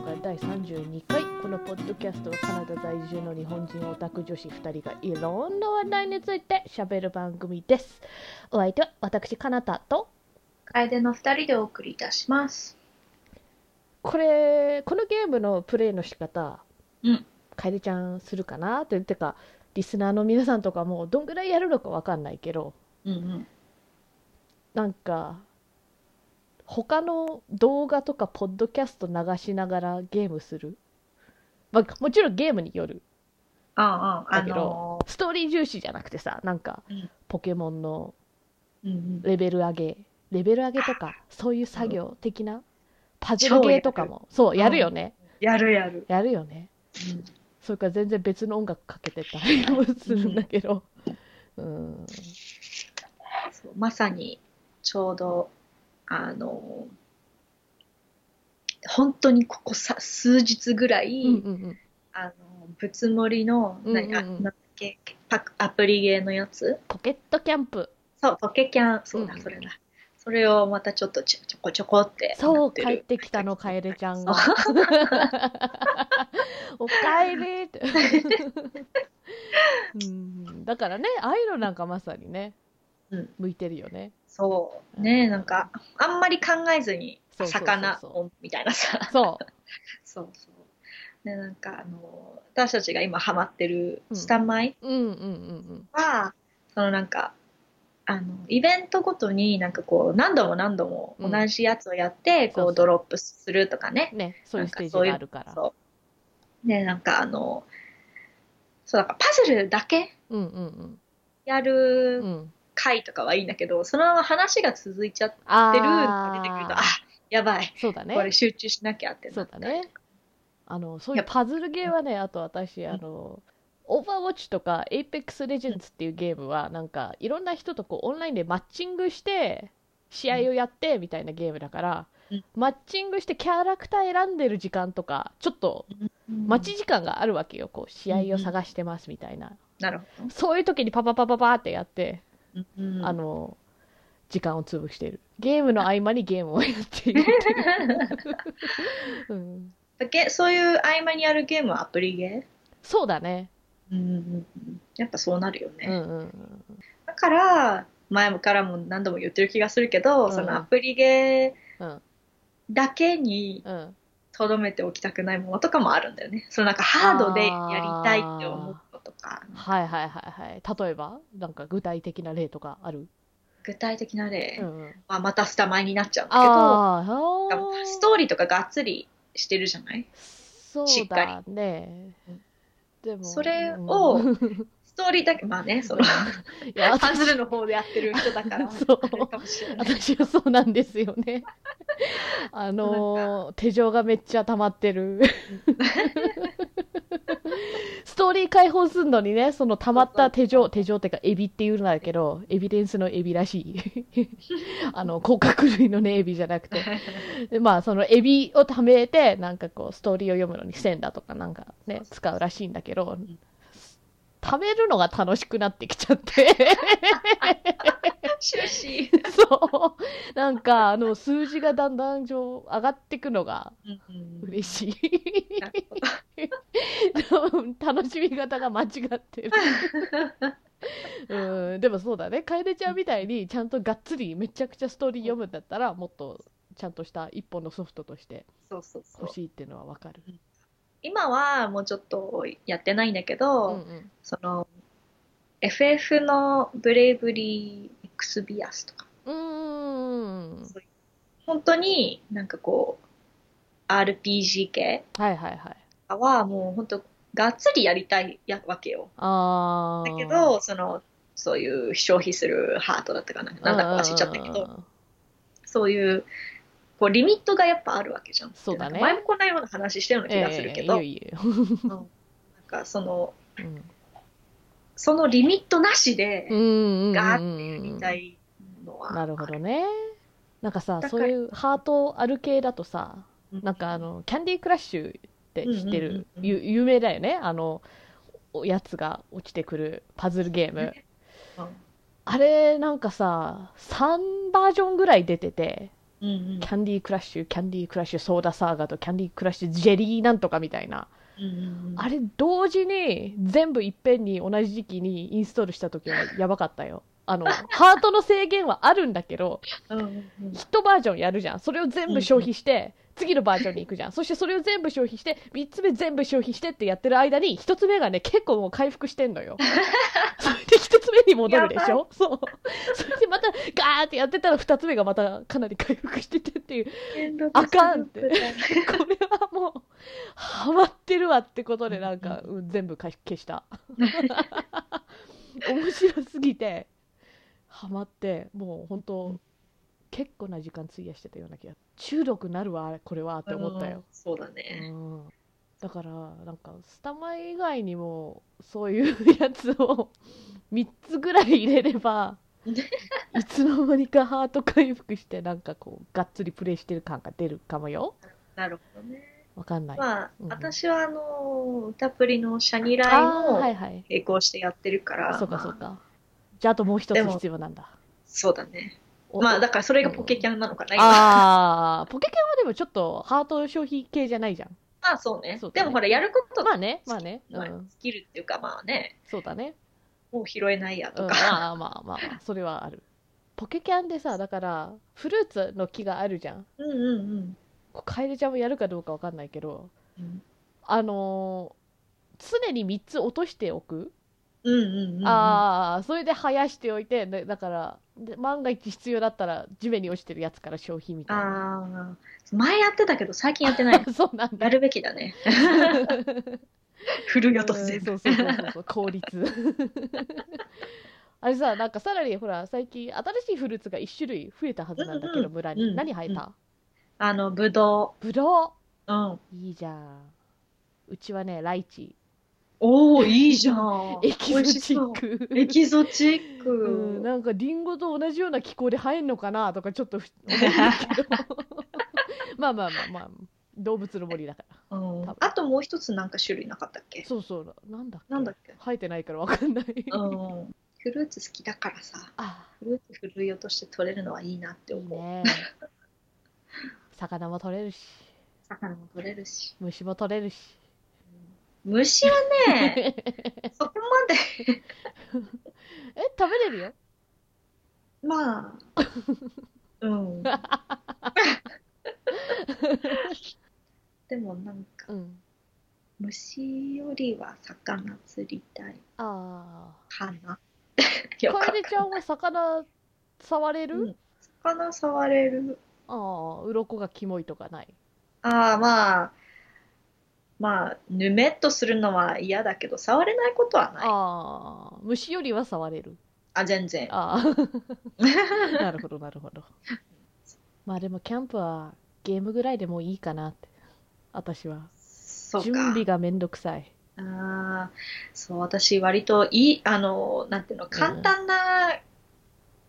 会第32回このポッドキャストはカナダ在住の日本人オタク女子2人がいろんな話題について喋る番組ですお相手は私カナタと楓の二人でお送りいたします。これこのゲームのプレイの仕方うん。楓ちゃんするかなっててかリスナーの皆さんとかもどんぐらいやるのかわかんないけどうんうん。なんか他の動画とかポッドキャスト流しながらゲームする、まあ、もちろんゲームによる。ああ、ああ、だけど、ストーリー重視じゃなくてさなんかうん。ポケモンのうんうん。レベル上げ。レベル上げとかそういう作業的なパズルゲーとかも。そうやるよね、やるやる。やるよね。うん。それから全然別の音楽かけてたりもするんだけど。うん。そうまさに、ちょうど、あの、本当にここさ数日ぐらい、うんうんうんあの、ぶつもりの、うんうんなんだっけパクアプリゲーのやつ？ポケットキャンプそう、ポケキャン、そうだ、うんそれだ。それをまたちょっとちょちょこちょこってなそう。帰ってきたの、カエルちゃんが。おかえりって。うん、だからね、ああいうのなんかまさにね、うん向いてるよね。そう。ねなんか、あんまり考えずに、魚をみたいなさ。そう。そうそう。で、なんか、あの、私たちが今ハマってるうんスタンマイうんうんうんは、そのなんか、あの、イベントごとになんかこう、何度も何度も同じやつをやって、こう、そうそうドロップするとかねうん。。ね、そういうステージがあるから。そう。で、なんかあの、そう、だからパズルだけうんうんやうん。るうん。回とかはいいんだけど、そのまま話が続いちゃってるのあが出てくると、ああ、やばい。そうだね。これ集中しなきゃってなそうだね。あの、そういうパズルゲーはね、あと私、あの、オーバーウォッチとか Apex Legends っていうゲームは、なんか、いろんな人とこう、オンラインでマッチングして、試合をやって、みたいなゲームだから、うんマッチングしてキャラクター選んでる時間とか、ちょっと、待ち時間があるわけよ。こう、試合を探してますみたいな。なるほど。そういう時にパパパパパってやって、うん。あの、時間を潰している。ゲームの合間にゲームをやっているってそういう合間にやるゲームはアプリゲそうだね。ー、うんやっぱそうなるよね、うんうんうん。だから前からも何度も言ってる気がするけど、うん。そのアプリゲうん。ーだけにうん。とどめておきたくないものとかもあるんだよね。そのなんかハードでやりたいって思うのとかはいはいはいはい。例えばなんか具体的な例とかある？具体的な例？うんうん。はまたスタマイになっちゃうんだけどああ、ストーリーとかがっつりしてるじゃない？そうしっかだねうん。でも。それをうんストーリーだけまあねそのいや、パズ私ルの方でやってる人だから そう私はそうなんですよね。あのー、手錠がめっちゃ溜まってる。ストーリー解放するのにね、その溜まった手錠、手錠ってかエビって言うんだけど、エビデンスのエビらしい。あの、甲殻類のね、エビじゃなくて。でまあ、そのエビを貯めて、なんかこう、ストーリーを読むのに線だとかなんかね、使うらしいんだけど、食べるのが楽しくなってきちゃって。終始。そう。なんか、あの、数字がだんだん上上がってくのが嬉しい。楽しみ方が間違ってる。うん、でもそうだね。楓ちゃんみたいに、ちゃんとがっつりめちゃくちゃストーリー読むんだったら、もっとちゃんとした一本のソフトとしてそうそうそう欲。しいっていうのはわかる。今はもうちょっとやってないんだけど、うんうん。その、FF のブレイブリー X ビアスとか、うーん。本当になんかこう、RPG 系はいはいはい。はもう本当がっつりやりたいやわけよ。あー。だけど、その、そういう消費するハートだったかな。なんだか忘れちゃったけど、ど。そういう、こう、リミットがやっぱあるわけじゃん。そうだね前もこんなような話したような気がするけど、んなんかその、うんそのリミットなしで。ガーってやりたいのは。なるほどね。なんかさ、そういうハートある系だとさ、うん。なんかあの、キャンディークラッシュって知ってる、うんうんうん有名だよね？あの、おやつが落ちてくるパズルゲーム。うんあれ、なんかさ、3バージョンぐらい出てて、うんうんキャンディークラッシュ、キャンディークラッシュソーダサーガとキャンディークラッシュジェリーなんとかみたいな。うんうんあれ、同時に全部いっぺんに同じ時期にインストールした時はやばかったよ。あの、ハートの制限はあるんだけど、ヒットバージョンやるじゃん。それを全部消費して、次のバージョンに行くじゃん。そしてそれを全部消費して、3つ目全部消費してってやってる間に、1つ目がね、結構もう回復してんのよ。そ れで1つ目に戻るでしょ？そう。それでまたガーってやってたら2つ目がまたかなり回復しててっていう。あかんって。これはもう、ハマってるわってことでなんか、うん全部消消した。面白すぎて、ハマって、もう本当、結構な時間費やしてたような気が。中毒なるわ、これはって思ったよ。そうだうね。ん。だから、なんか、スタマ以外にも、そういうやつを3つぐらい入れれば、いつの間にかハート回復して、なんかこう、がっつりプレイしてる感が出るかもよ。なるほどね。わかんない。まあ、うん私はあの、歌プリのシャニライも。並行してやってるから、そうかまあそうか。じゃあ、あともう一つ必要なんだ。そうだね。おまあ、だからそれがポケキャンなのかな、今。ああ、ポケケンはでもちょっとハート消費系じゃないじゃん。まあ、そうねそう。だねでもほら、やることまあね、まあね。うまあん。スキルっていうか、まあね、そうだね。もう拾えないやうん、とか。まあまあまあまあ、それはある。ポケキャンでさ、だから、フルーツの木があるじゃん。うんうんうんカエルちゃんもやるかどうかわかんないけど、うん。あのー常に3つ落としておく。うんうんうん。ああ、それで生やしておいて、でだから、で万が一必要だったら地面に落ちてるやつから消費みたいな。ああ。前やってたけど、最近やってない。そうなんだ。やるべきだね。振るよとうん全部。そうそうそうそうそう効率 あれさなんかさらにほら最近新しいフルーツが1種類増えたはずなんだけど、うんうん村に、うん何生えた、あの、ぶどぶどう。うん。ういいじゃんうちはねライチおお、いいじゃん。エキゾチ美ックエキゾチッうん、ク。なんかリンゴと同じような気候で生えんのかなとかちょっとふ思うけど。まあまあまあまあ動物の森だから。うん。あともう一つなんか種類なかったっけ？そうそう。なんだっけ？なんだっけ？生えてないからわかんない、うん。フルーツ好きだからさ、あ。フルーツ振るい落として取れるのはいいなって思う。ね。魚も取れるし。魚も取れるし。虫も取れるし虫はね、そこまで、え食べれるよ？まあ、うん。でもなんか、うん。虫よりは魚釣りたい。あかな。あよくわかんない楓ちゃんは魚触れる、うん。魚触れる。ああ鱗がキモいとかない？ああ、まあ、まあ、ぬめっとするのは嫌だけど、触れないことはない。ああ虫よりは触れる。あ、全然。ああ なるほどなるほど。まあでもキャンプはゲームぐらいでもういいかなって。私は。そう準備か。がめんどくさい。ああ、そう、私、割といい、あの、なんていうの、簡単な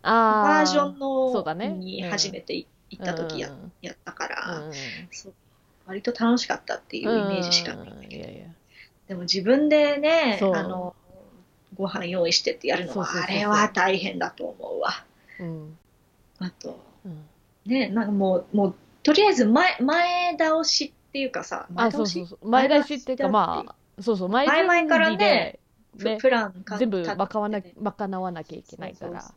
ああバージョンそうだね。のにうん。初めて行った時やうん。やったから、うん。そう割と楽しかったっていうイメージしかないんだけど、でも自分でね、あの、ご飯用意してってやるのは、あれは大変だと思うわ。うん。あと、うん。ね、なんかもう、もう、とりあえず前、前倒しっていうかさ、前倒し？前出しっていうかまあそうそう。前準前々からねねプランか全部賄わな賄わなきゃいけないから。そう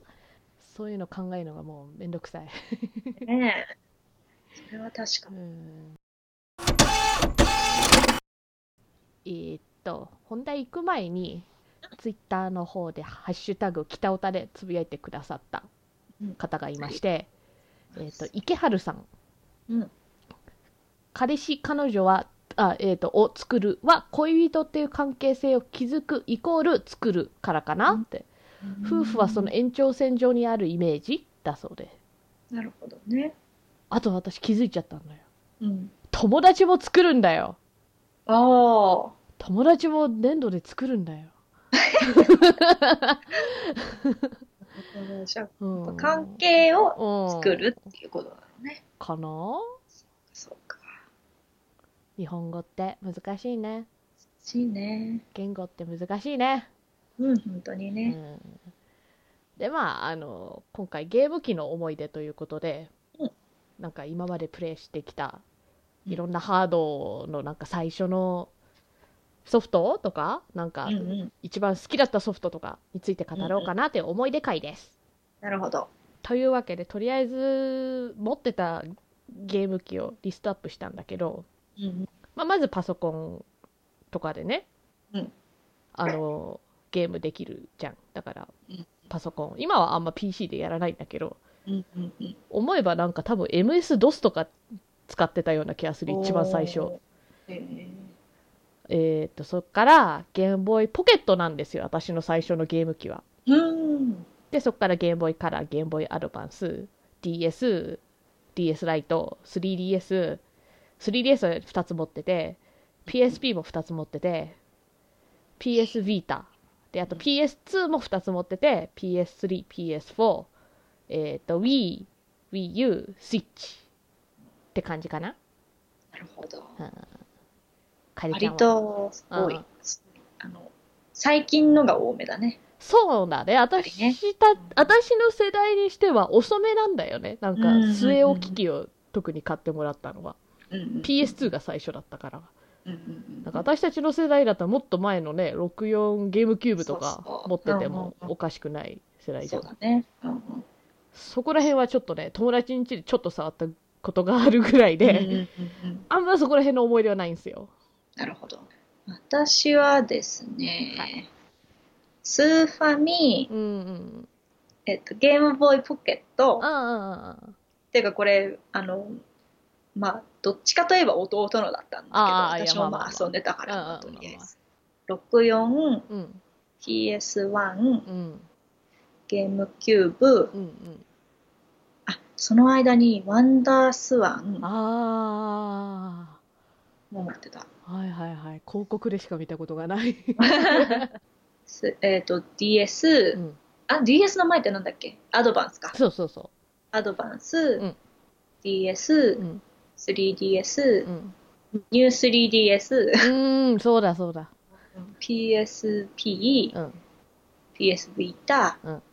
そういうの考えるのがもうめんどくさい、ねそれは確かに。うんえーっと本題行く前にツイッターの方で「ハッシュタグ北オタ」でつぶやいてくださった方がいまして、えーっと池春さん、うん。彼氏彼女はあ、えーっとを作るは恋人っていう関係性を築くイコール作るからかなって、夫婦はその延長線上にあるイメージだそうで。なるほどね。あと私気づいちゃったんだよ。うん。友達も作るんだよ。ああ。友達も粘土で作るんだよ、関係を作うんるっていうことなのね。かな？そうか。日本語って難しいねしいね。言語って難しいね、うん、本当にうね。ん、でまああの今回ゲーム機の思い出ということで、うんなんか今までプレイしてきたいろんなハードのなんか最初のソフトとかなんかうんうん。一番好きだったソフトとかについて語ろうかなっていう思い出会です。なるほど。というわけでとりあえず持ってたゲーム機をリストアップしたんだけど、うんまあ、まずパソコンとかでね、うんあのゲームできるじゃんだからうんパソコン今はあんま PC でやらないんだけどうんうんうん。思えばなんか多分 MS-DOS とか使ってたような気がする一番最初おー。ええっとそっからゲームボーイポケットなんですよ私の最初のゲーム機はーうん。でそっからゲームボーイカラーゲームボーイアドバンス DS DS ライト 3DS 3DS は2つ持ってて PSP も2つ持ってて PS ビータであと PS2 も2つ持ってて PS3、PS4 えっ、と Wii、WiiU、Switch って感じかななるほど。かりちゃん割はと多い。うん。あの、最近のが多めだね。そうだね。私ね。た私の世代にしては遅めなんだよね。なんかうんうんうん据え置き機を特に買ってもらったのは。うんうん PS2 が最初だったから。うんうんなんか私たちの世代だったらもっと前のね64ゲームキューブとか持っててもうんおかしくない世代じゃん。そうだね。うんうん。そこら辺はちょっとね友達ん家でちょっと触ったことがあるぐらいで、あんまそこら辺の思い出はないんですよなるほど。私はですね、はい。スーファミ、うんうんえっと、ゲームボーイポケット、あああていうかこれ、あの、まあ、どっちかといえば弟のだったんああだけど、私もまあ遊んでたから、とりあえず。64、うん、PS1、うん。ゲームキューブ、うんうん。あ、その間にワンダースワン。あも持ってた。あはいはいはい。広告でしか見たことがない、すえっ、と、DS、うん、あ、DS の前ってなんだっけ？アドバンスか。そうそうそアドバンス、うん。DS、ううん。3DS、うん。ニュー 3DS、うーんそうだそうだ。PSP、うん。PS Vita、うん。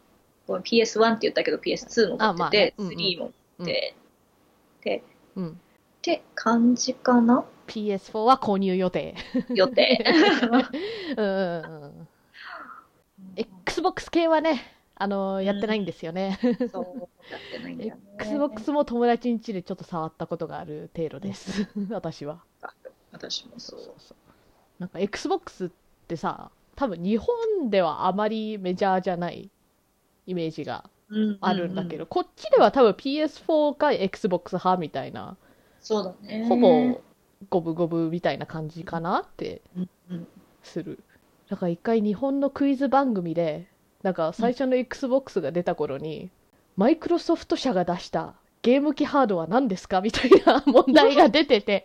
ごめん PS1 って言ったけど PS2 も持あまってて、あね。うんうん。3も持って、で、うん。って感じかな？PS4 は購入予定。予定。うんうんうん。XBOX 系はねあのやってないんですよね、そう、やってないんだよね。XBOX も友達ん家でちょっと触ったことがある程度です。私は。私もそう。そうなんか XBOX ってさ多分日本ではあまりメジャーじゃないイメージがうん。あるんだけど、ううこっちでは多分 PS4 か XBOX 派みたいな。そうだね。ほぼ五分五分みたいな感じかなってするだから一回日本のクイズ番組でなんか最初の XBOX が出た頃に、マイクロソフト社が出したゲーム機ハードは何ですかみたいな問題が出てて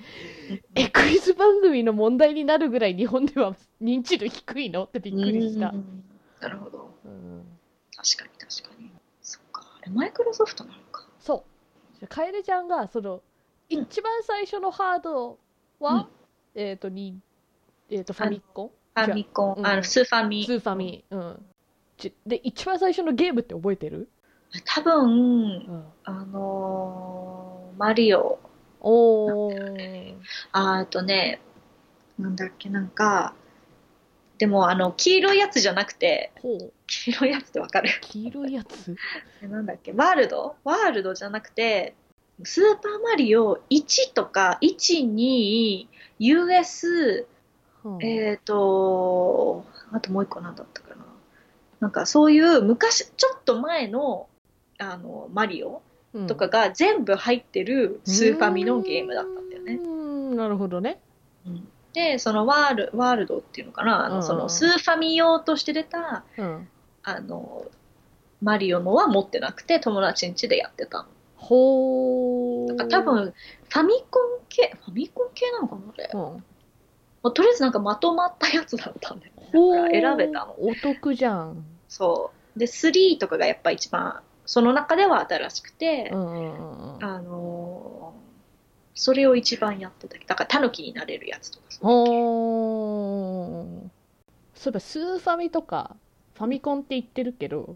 えクイズ番組の問題になるぐらい日本では認知度低いのってびっくりしたう、んなるほど。うん確かに確かに。そっか。あれ、マイクロソフトなのか。そうじゃあ楓ちゃんがその一番最初のハードは、うん。えっ、とにえっ、とファミコ？ンファミコ。ン、うんあの、スーファミ。スーファミ。うん。ちで一番最初のゲームって覚えてる、多分、うん、あのーマリオ、おー。ああとね、なんだっけ、なんか、でも、あの、黄色いやつじゃなくて、黄色いやつってわかる？黄色いやつ？えなんだっけ、ワールド？ワールドじゃなくて、スーパーマリオ1とか、1、2、US、う。んえっ、と、あともう一個なんだったかな。なんかそういう昔、ちょっと前の、あの、マリオうん。とかが全部入ってるスーファミのゲームだったんだよね。うーん。なるほどね。うん。で、そのワールワールドっていうのかな、あのそのスーファミ用として出た、うん。あの、マリオのは持ってなくて、友達ん家でやってたの。ほーだから多分、ファミコン系、ファミコン系なのかなあれ。うんもうとりあえずなんかまとまったやつだったんだよね。ほだからー選べたの。お得じゃんそう。で、3とかがやっぱ一番、その中では新しくて、うんうんうんうんあのーそれを一番やってた。だから、タヌキになれるやつとかそうそういえばスーファミとかファミコンって言ってるけど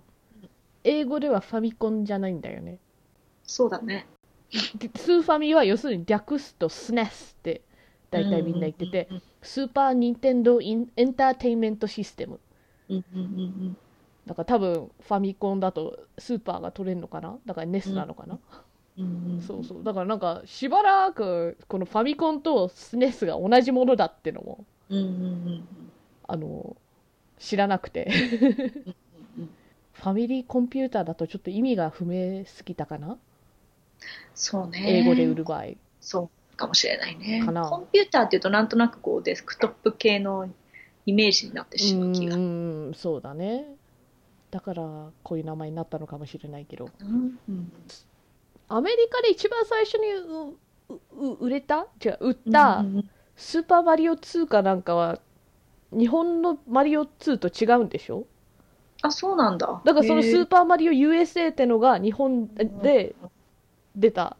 英語ではファミコンじゃないんだよねそうだね。でスーファミは要するに略すと SNES って大体みんな言ってて、うんスーパー・ニンテンドー・インエンターテインメント・システム。うんうんうんだから多分ファミコンだとスーパーが取れるのかな？だから NES なのかな、うんうんうんそうそう。だからなんかしばらくこのファミコンと SNES が同じものだってのも、うんうんうんあの、知らなくて。うんうんファミリーコンピューターだとちょっと意味が不明すぎたかな？そうね。英語で売る場合。そうかもしれないね。かな。コンピューターっていうとなんとなくこうデスクトップ系のイメージになってしまう気が。うんうん、そうだね。だからこういう名前になったのかもしれないけど。うんうんアメリカで一番最初にううう売れた？じゃ売ったスーパーマリオ2かなんかは日本のマリオ2と違うんでしょ？あそうなんだ。だからそのスーパーマリオ USA ってのが日本で出た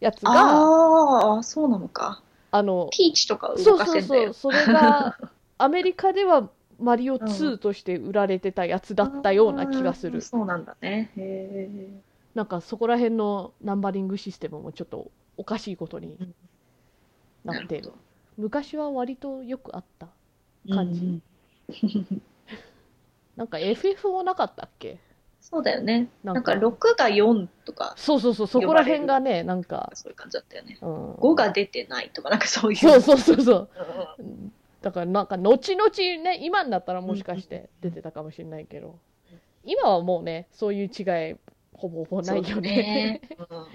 やつが、ああそうなのか。あの、ピーチとか動そうそうんかせだよそう、それが アメリカではマリオ2として売られてたやつだったような気がする。あーそうなんだね。へえなんかそこら辺のナンバリングシステムもちょっとおかしいことになってる昔は割とよくあった感じ。うん なんか FF もなかったっけ？そうだよね。ななんか6が4とか。そうそうそう。そこら辺がねなんか、そういう感じだったよね。うん、5が出てないとかなんかそういう。そうそうそうそう。うんうん。だからなんか後々ね今になったらもしかして出てたかもしれないけど。今はもうねそういう違いほぼほぼないよね。そ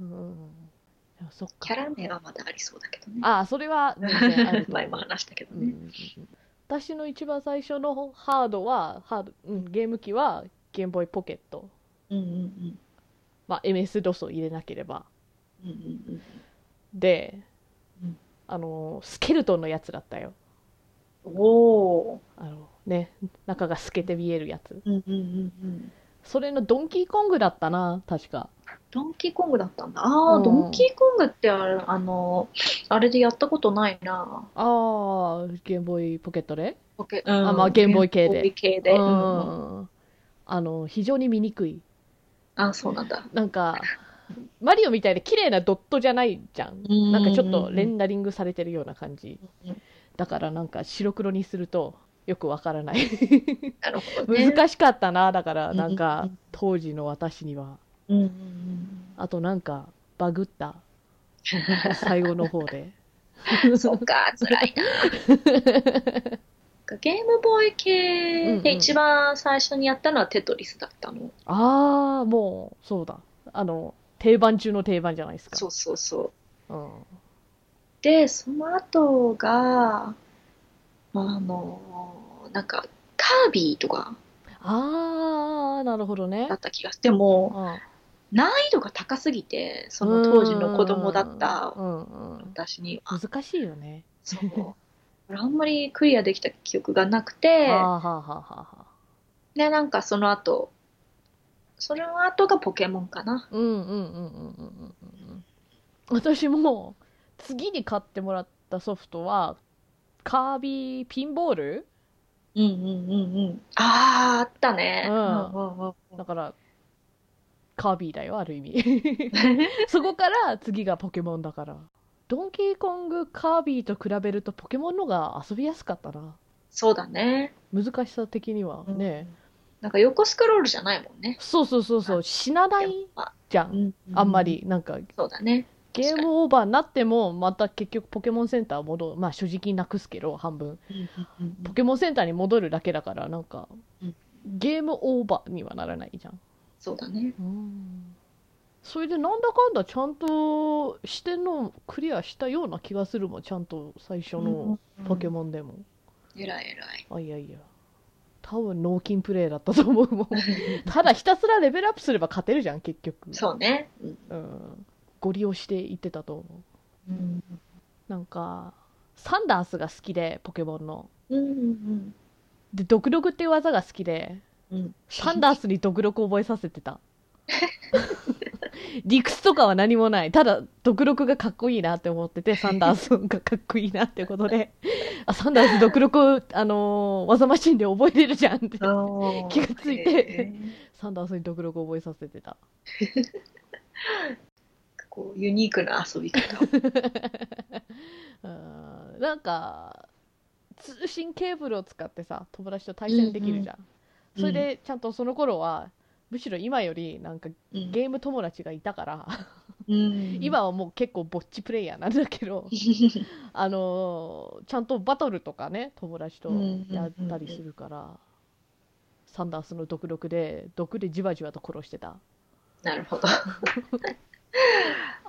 うん。そっキャかラ名はまだありそうだけどね。ああそれは全然あると思う。前も話したけどね。うんうんうん。私の一番最初のハードはハード、うん、ゲーム機はゲームボーイポケット、うんうん。まあ、MS-DOS を入れなければ。うんうんうんで、うん。あのスケルトンのやつだったよ。うんおー。あのね中が透けて見えるやつ。うんうんうんうん。それのドンキーコングだったな確か。ドンキーコングだったんだ。ああ、うん。ドンキーコングってあれあのあれでやったことないな。ああゲームボーイポケットでポケあまあゲームボーイ系で。ゲームボーイ系で、ううんんあの非常に見にくい。あそうなんだ。なんかマリオみたいで綺麗なドットじゃないじゃん。うんなんかちょっとレンダリングされてるような感じ。うん。だからなんか白黒にするとよくわからない。なるほどね。難しかったな。だからなんうんか当時の私には。あとなんかバグった。最後の方で。う んそうか辛いな ゲームボーイ系で一番最初にやったのはテトリスだったの、ああもうそうだ。あの定番中の定番じゃないですか。そうそうそう。うんでその後があのなんかカービィとかああなるほどね。だった気がしてでもうん。難易度が高すぎてその当時の子供だったうんうん。私には。難しいよね。そうあんまりクリアできた記憶がなくてはあはあはあはあ。でなんかその後その後がポケモンかな。うんうんうんうんうんうんうん私も次に買ってもらったソフトはカービィピンボール？うんうんうんうん。あああったね。うんうんうんうん。だからカービィだよある意味。そこから次がポケモンだからドンキーコングカービィと比べるとポケモンのが遊びやすかったな。そうだね。難しさ的には。ね、なんか横スクロールじゃないもんね。そうそうそうそう。死なないあじゃん。あんまり。なんか。そうだね。ゲームオーバーになってもまた結局ポケモンセンター戻る。まあ正直なくすけど半分。ポケモンセンターに戻るだけだからなんかうん。ゲームオーバーにはならないじゃん。そうだねそれでなんだかんだちゃんと視点のクリアしたような気がするもんちゃんと最初のポケンモンでも、えらいえらい。あいやいや。多分脳筋プレイだったと思うもん。ただひたすらレベルアップすれば勝てるじゃん結局。そうね。うん。うんご利用していってたと思う。うん。なんかサンダースが好きでポケモンの。うんうんで毒毒っていう技が好きでうん。サンダースに毒毒覚えさせてた 理屈とかは何もない。ただ毒毒がかっこいいなって思っててサンダースがかっこいいなってことで。あサンダース毒毒あのー技マシンで覚えれるじゃんって気がついてサンダースに毒毒覚えさせてた。こう、ユニークな遊び方を。うん。なんか、通信ケーブルを使ってさ、友達と対戦できるじゃん。うん。それで、ちゃんとその頃は、むしろ今より、なんか、うんゲーム友達がいたから、うん 今はもう結構ぼっちプレイヤーなんだけど、あのーちゃんとバトルとかね、友達とやったりするから、サンダースの毒毒で、毒でじわじわと殺してた。なるほど。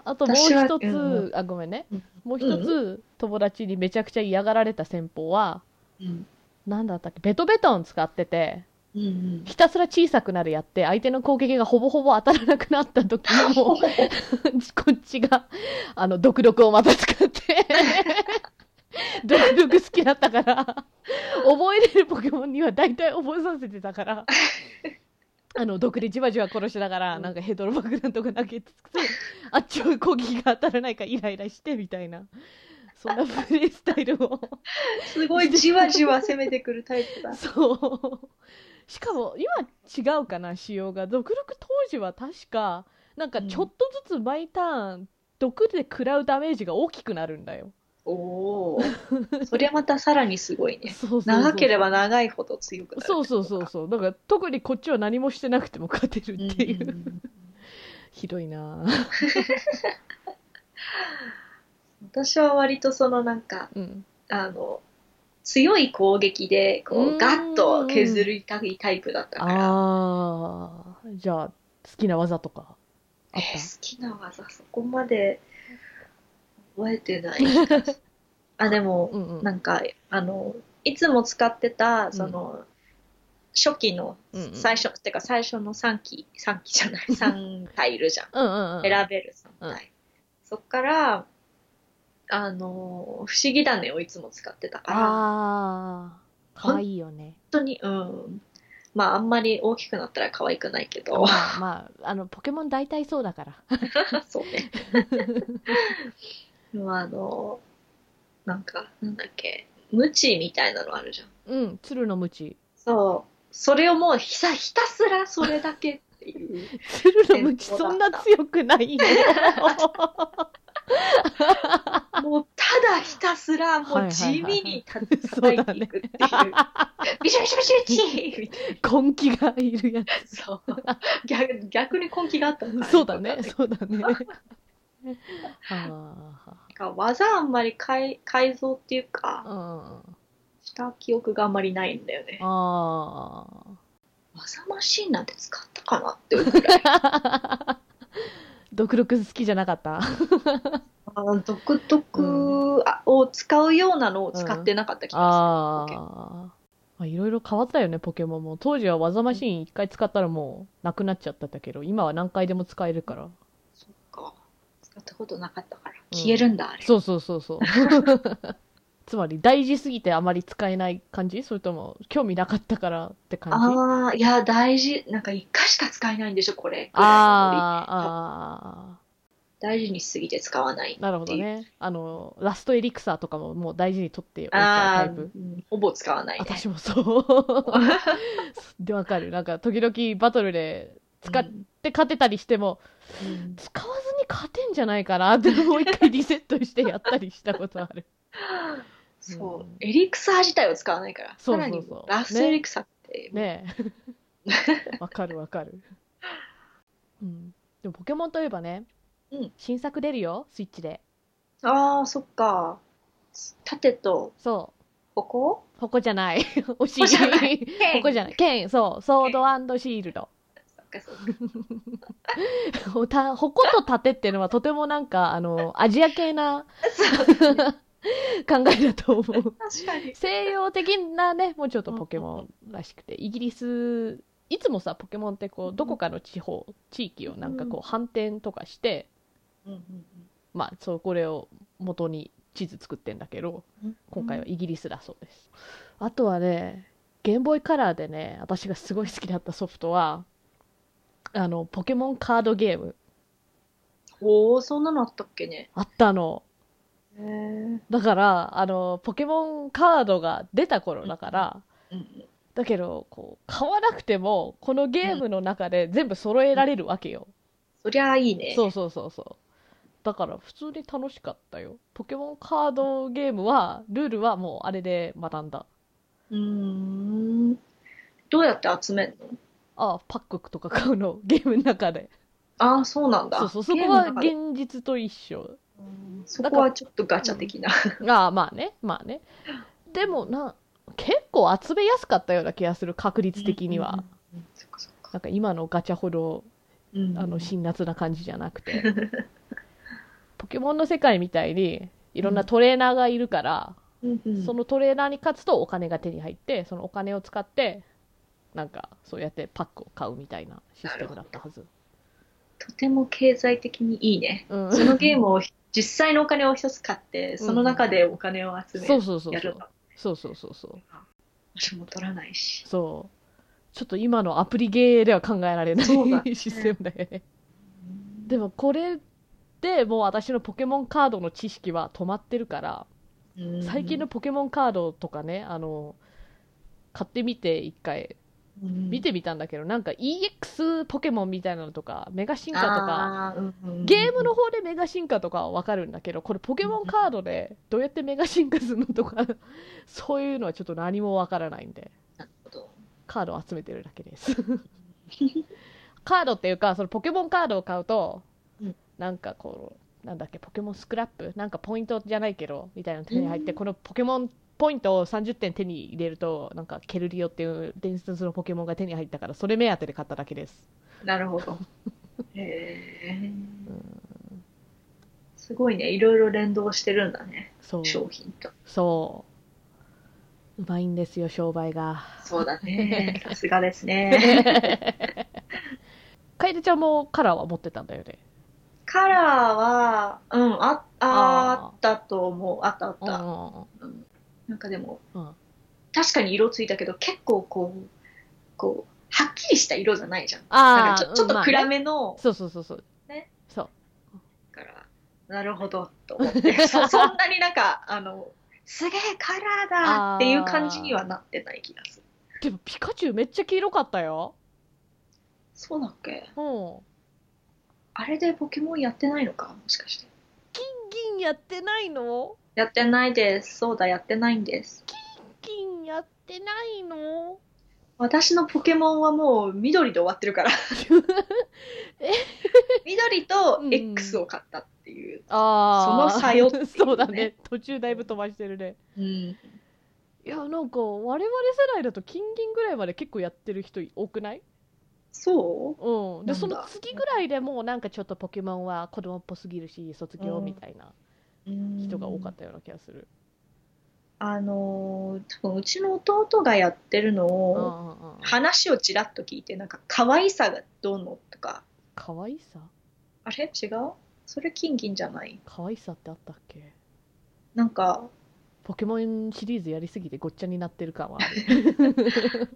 あともう一つ、うんあ、ごめんねうん。もう一つ、友達にめちゃくちゃ嫌がられた戦法は、うん。なんだったっけ、ベトベトン使ってて、うんうん。ひたすら小さくなるやって、相手の攻撃がほぼほぼ当たらなくなった時にも、こっちが、あの、毒毒をまた使って、毒毒好きだったから、覚えれるポケモンには大体覚えさせてたから、あの、毒でじわじわ殺しながら、なんかヘドロ爆弾とか投げつつ、あっちの攻撃が当たらないかイライラして、みたいな。そんなプレイスタイルを。すごいじわじわ攻めてくるタイプだ。そう。しかも、今違うかな、仕様が。毒力当時は確か、なんかちょっとずつ毎ターン、毒で食らうダメージが大きくなるんだよ。おお。そりゃまたさらにすごいね。そうそうそう長ければ長いほど強くなる。そうそうそうそう。だから特にこっちは何もしてなくても勝てるうんっていう。うんうんひどいなぁ 私は割とそのなんか、うん。あの、強い攻撃で、こうんう、ガッと削りたいタイプだったから、ああ、じゃあ、好きな技とかあっえー好きな技、そこまで覚えてない。あ、でもた、うんうん。なんか、あの、いつも使ってた、その、初期のうんうん最初、てか最初の3機、3機じゃない、3体いるじゃん。うんうんうん。選べる3体。そっから、あの、不思議種をいつも使ってたから、本ああ、かわいいよね。当に、うん。まあ、あんまり大きくなったら可愛くないけどま、あまあ、あの、ポケモン大体そうだから。そうね。でもあの、なんか、なんだっけ、ムチみたいなのあるじゃん。うん、鶴のムチ。そう。それをもうひたひたすらそれだけっていう。鶴のムチそんな強くないよ。もうただひたすらもう地味にた叩いていくっていう。ビシャビシャビシャビシャみたい根気がいるやな。そう。逆逆に根気があったのかなつ。そうだね、そうだね。技あんまり改改造っていうあ、か、うん。した記憶があんまりないんだよね。あ技マシンなんて使ったかなっていうくらい。あ。独力好きじゃなかった？あの独特あを使うようなのを使ってなかった気があする。あ。まあ、いろいろ変わったよね、ポケモンも。当時は技マシン一回使ったらもうなくなっちゃったんだけど、今は何回でも使えるから。そっか。使ったことなかったから。消えるんだ、あれ。そうそうそうそう。つまり大事すぎてあまり使えない感じ？それとも興味なかったからって感じ？ああ、いや、大事。なんか一回しか使えないんでしょ、これ。あーあ大事にしすぎて使わないなるほどね。あの、ラストエリクサーとかももう大事に取っておいちゃうああ、タイプ。うんほぼ使わないね。私もそう。で、わかる。なんか、時々バトルで使って勝てたりしても、うん使わずに勝てんじゃないかなって、もう一回リセットしてやったりしたことある。そうう。エリクサー自体を使わないから。そうそうそうさらにラストエリクサーって、ねえ。わかるわかる。うん。でも、ポケモンといえばね、うん新作出るよ、スイッチで。ああ、そっか。縦とそう。矛？ここじゃない。惜しここじゃないい。ここじゃない。剣、そう。ソードシールド。そっかそっか。ほた矛と盾っていうのはとてもなんか、あの、アジア系なそう 考えだと思う。確かに。西洋的なね、もうちょっとポケモンらしくて、イギリス、いつもさ、ポケモンってこう、どこかの地方、地域をなんかこう、反転とかして、うんうんまあ、そう、これを元に地図作ってんだけど、うん今回はイギリスだそうです。あとはね、ゲームボーイカラーでね、私がすごい好きだったソフトは、あの、ポケモンカードゲーム、おお、そんなのあったっけね。あったの。だから、あの、ポケモンカードが出た頃だから、うんだけど、こう、買わなくても、このゲームの中で全部揃えられるわけよ。そりゃあいいね。そうそうそうそう。だから普通に楽しかったよ。ポケモンカードゲームは、ルールはもうあれで学んだ。うーん。どうやって集めるの？ああ、パックとか買うの、ゲームの中で。ああ、そうなんだ。そうそう、そこは現実と一緒。うんそこはちょっとガチャ的な。ああ、まあね、まあね。でもな、結構集めやすかったような気がする、確率的には。なんか今のガチャほど、うんあの、辛辣な感じじゃなくて。ポケモンの世界みたいに、いろんなトレーナーがいるから、うんうんそのトレーナーに勝つとお金が手に入って、そのお金を使って、なんか、そうやってパックを買うみたいなシステムだったはず。とても経済的にいいね。うん。そのゲームを実際のお金を一つ買って、その中でお金を集めそうそうそうそう。そうそうそうそう。私も取らないし。そう。ちょっと今のアプリゲーでは考えられないシステムだよね。でもこれでもう私のポケモンカードの知識は止まってるから、うん最近のポケモンカードとかね、あの、買ってみて一回うん見てみたんだけど、なんか EX ポケモンみたいなのとか、メガ進化とか、ゲームの方でメガ進化とかはわかるんだけど、これポケモンカードでどうやってメガ進化するのとか、そういうのはちょっと何もわからないんで、なるほど。カードを集めてるだけです。カードっていうか、そのポケモンカードを買うと、うん。なんかこう、なんだっけ、ポケモンスクラップ？なんかポイントじゃないけど、みたいなの手に入って、うん。このポケモンポイントを30点手に入れると、なんかケルリオっていう伝説のポケモンが手に入ったから、それ目当てで買っただけです。なるほど。へ え。すごいね。いろいろ連動してるんだね。そう。商品と。そう。うまいんですよ、商売が。そうだね。さすがですね。楓ちゃんもカラーは持ってたんだよね。カラーは、うん、あああったと思う。あったあっうた。んうんなんかでも、うん確かに色ついたけど、結構こう、こう、はっきりした色じゃないじゃん。あちょちょっと暗め。めの、そうそうそうそう。ね。そう。から、なるほど、と思って。そそんなになんか、あの、すげえカラーだっていう感じにはなってない気がする。でもピカチュウめっちゃ黄色かったよ。そうだっけ？うん。あれでポケモンやってないのか？もしかして。銀やってないの？やってないです。そうだ、やってないんです。銀やってないの？私のポケモンはもう緑で終わってるから。緑と X を買ったっていう。ああ。その差よっていうねそうだね。途中だいぶ飛ばしてるね。うん。いや、なんか、我々世代だと金銀ぐらいまで結構やってる人多くない？そう？うん。で、その次ぐらいでもうなんかちょっとポケモンは子供っぽすぎるし、卒業うんみたいなうん人が多かったような気がする。あのー多分うちの弟がやってるのうんを。話をちらっと聞いて、なんか可愛さがどうのとか、可愛さ？あれ？違う？それ金銀じゃない？可愛さってあったっけ？なんか、ポケモンシリーズやりすぎてごっちゃになってる感はある。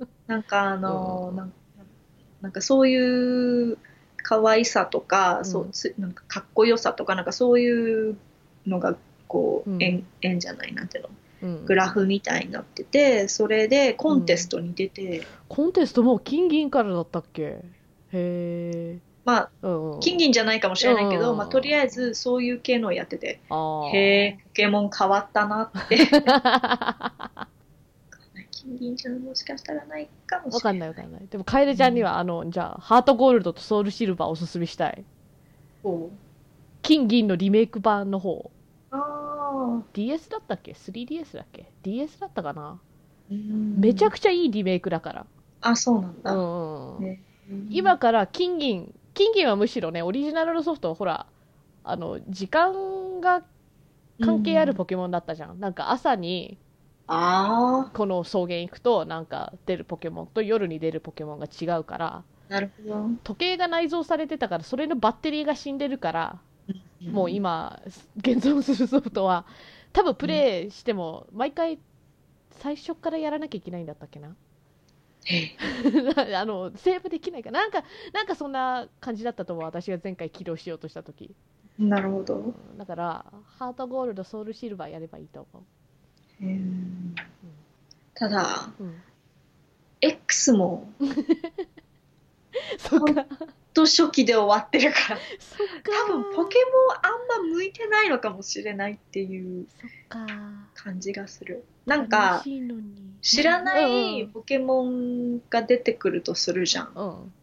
なんかあのーうんなんかそういう可愛さとか、うん。そうつなんかかっこよさとか、なんかそういうのがこう、うん。円円じゃないなんていうの？うん。グラフみたいになっててそれでコンテストに出て、コンテストもう金銀からだったっけ？へえ。まあうんうん。金銀じゃないかもしれないけど、うんまあ、とりあえずそういう系のをやってて、へえポケモン変わったなって。金銀じゃもしかしたらないかもしれない。わかんないわかんない。でも、カエルちゃんには、あの、じゃあ、ハートゴールドとソウルシルバーおすすめしたい。おう金銀のリメイク版の方。あ DS だったっけ ?3DS だっけ ?DS だったかな、ーめちゃくくちゃいいリメイクだから。あそうなんだ、うん今から金銀、金銀はむしろね、オリジナルのソフト、ほら、あの、時間が関係あるポケモンだったじゃん。なんか朝に、あこの草原行くと、なんか出るポケモンと夜に出るポケモンが違うから、あなるほど、時計が内蔵されてたから、それのバッテリーが死んでるから、もう今、現存するソフトは、多分プレイしても、毎回、最初からやらなきゃいけないんだったっけな あの、セーブできないかななんか、なんかそんな感じだったと思う。私が前回起動しようとした時。なるほど、うんだから、ハートゴールド、ソウルシルバーやればいいと思へえただう。うん。X も そっか。と初期で終わってるから。多分ポケモンあんま向いてないのかもしれないっていう感じがする。なんか知らないうんポケモンが出てくるとするじゃん。うん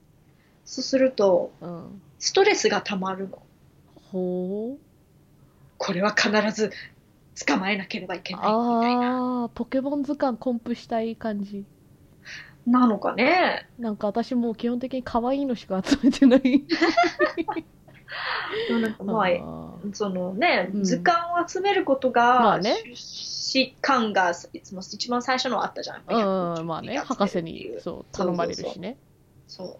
そうすると、うんストレスが溜まるの。ほうこれは必ず捕まえなければいけないみたいな。ああポケモン図鑑コンプしたい感じなのかね？なんか私もう基本的に可愛いのしか集めてない。なんかまあ、そのね、うん。図鑑を集めることまが、あね。し感がいつも一番最初のあったじゃん。うんまあね。博士にそう頼まれるしね。そう。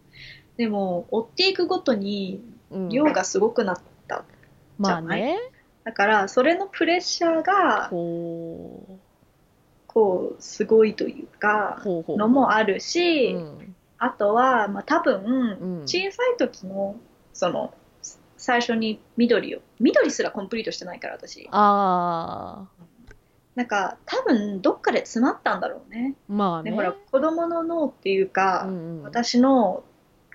でも、追っていくごとにうん。量がすごくなった。まあね。だから、それのプレッシャーが、ほうこう、すごいというか、のもあるし、うん。あとは、まあ多分、うん。小さい時の、その、最初に緑を、緑すらコンプリートしてないから、私。ああなんか、多分、どっかで詰まったんだろうね。ね、まあね。ほら、子供の脳っていうか、うんうん。私の、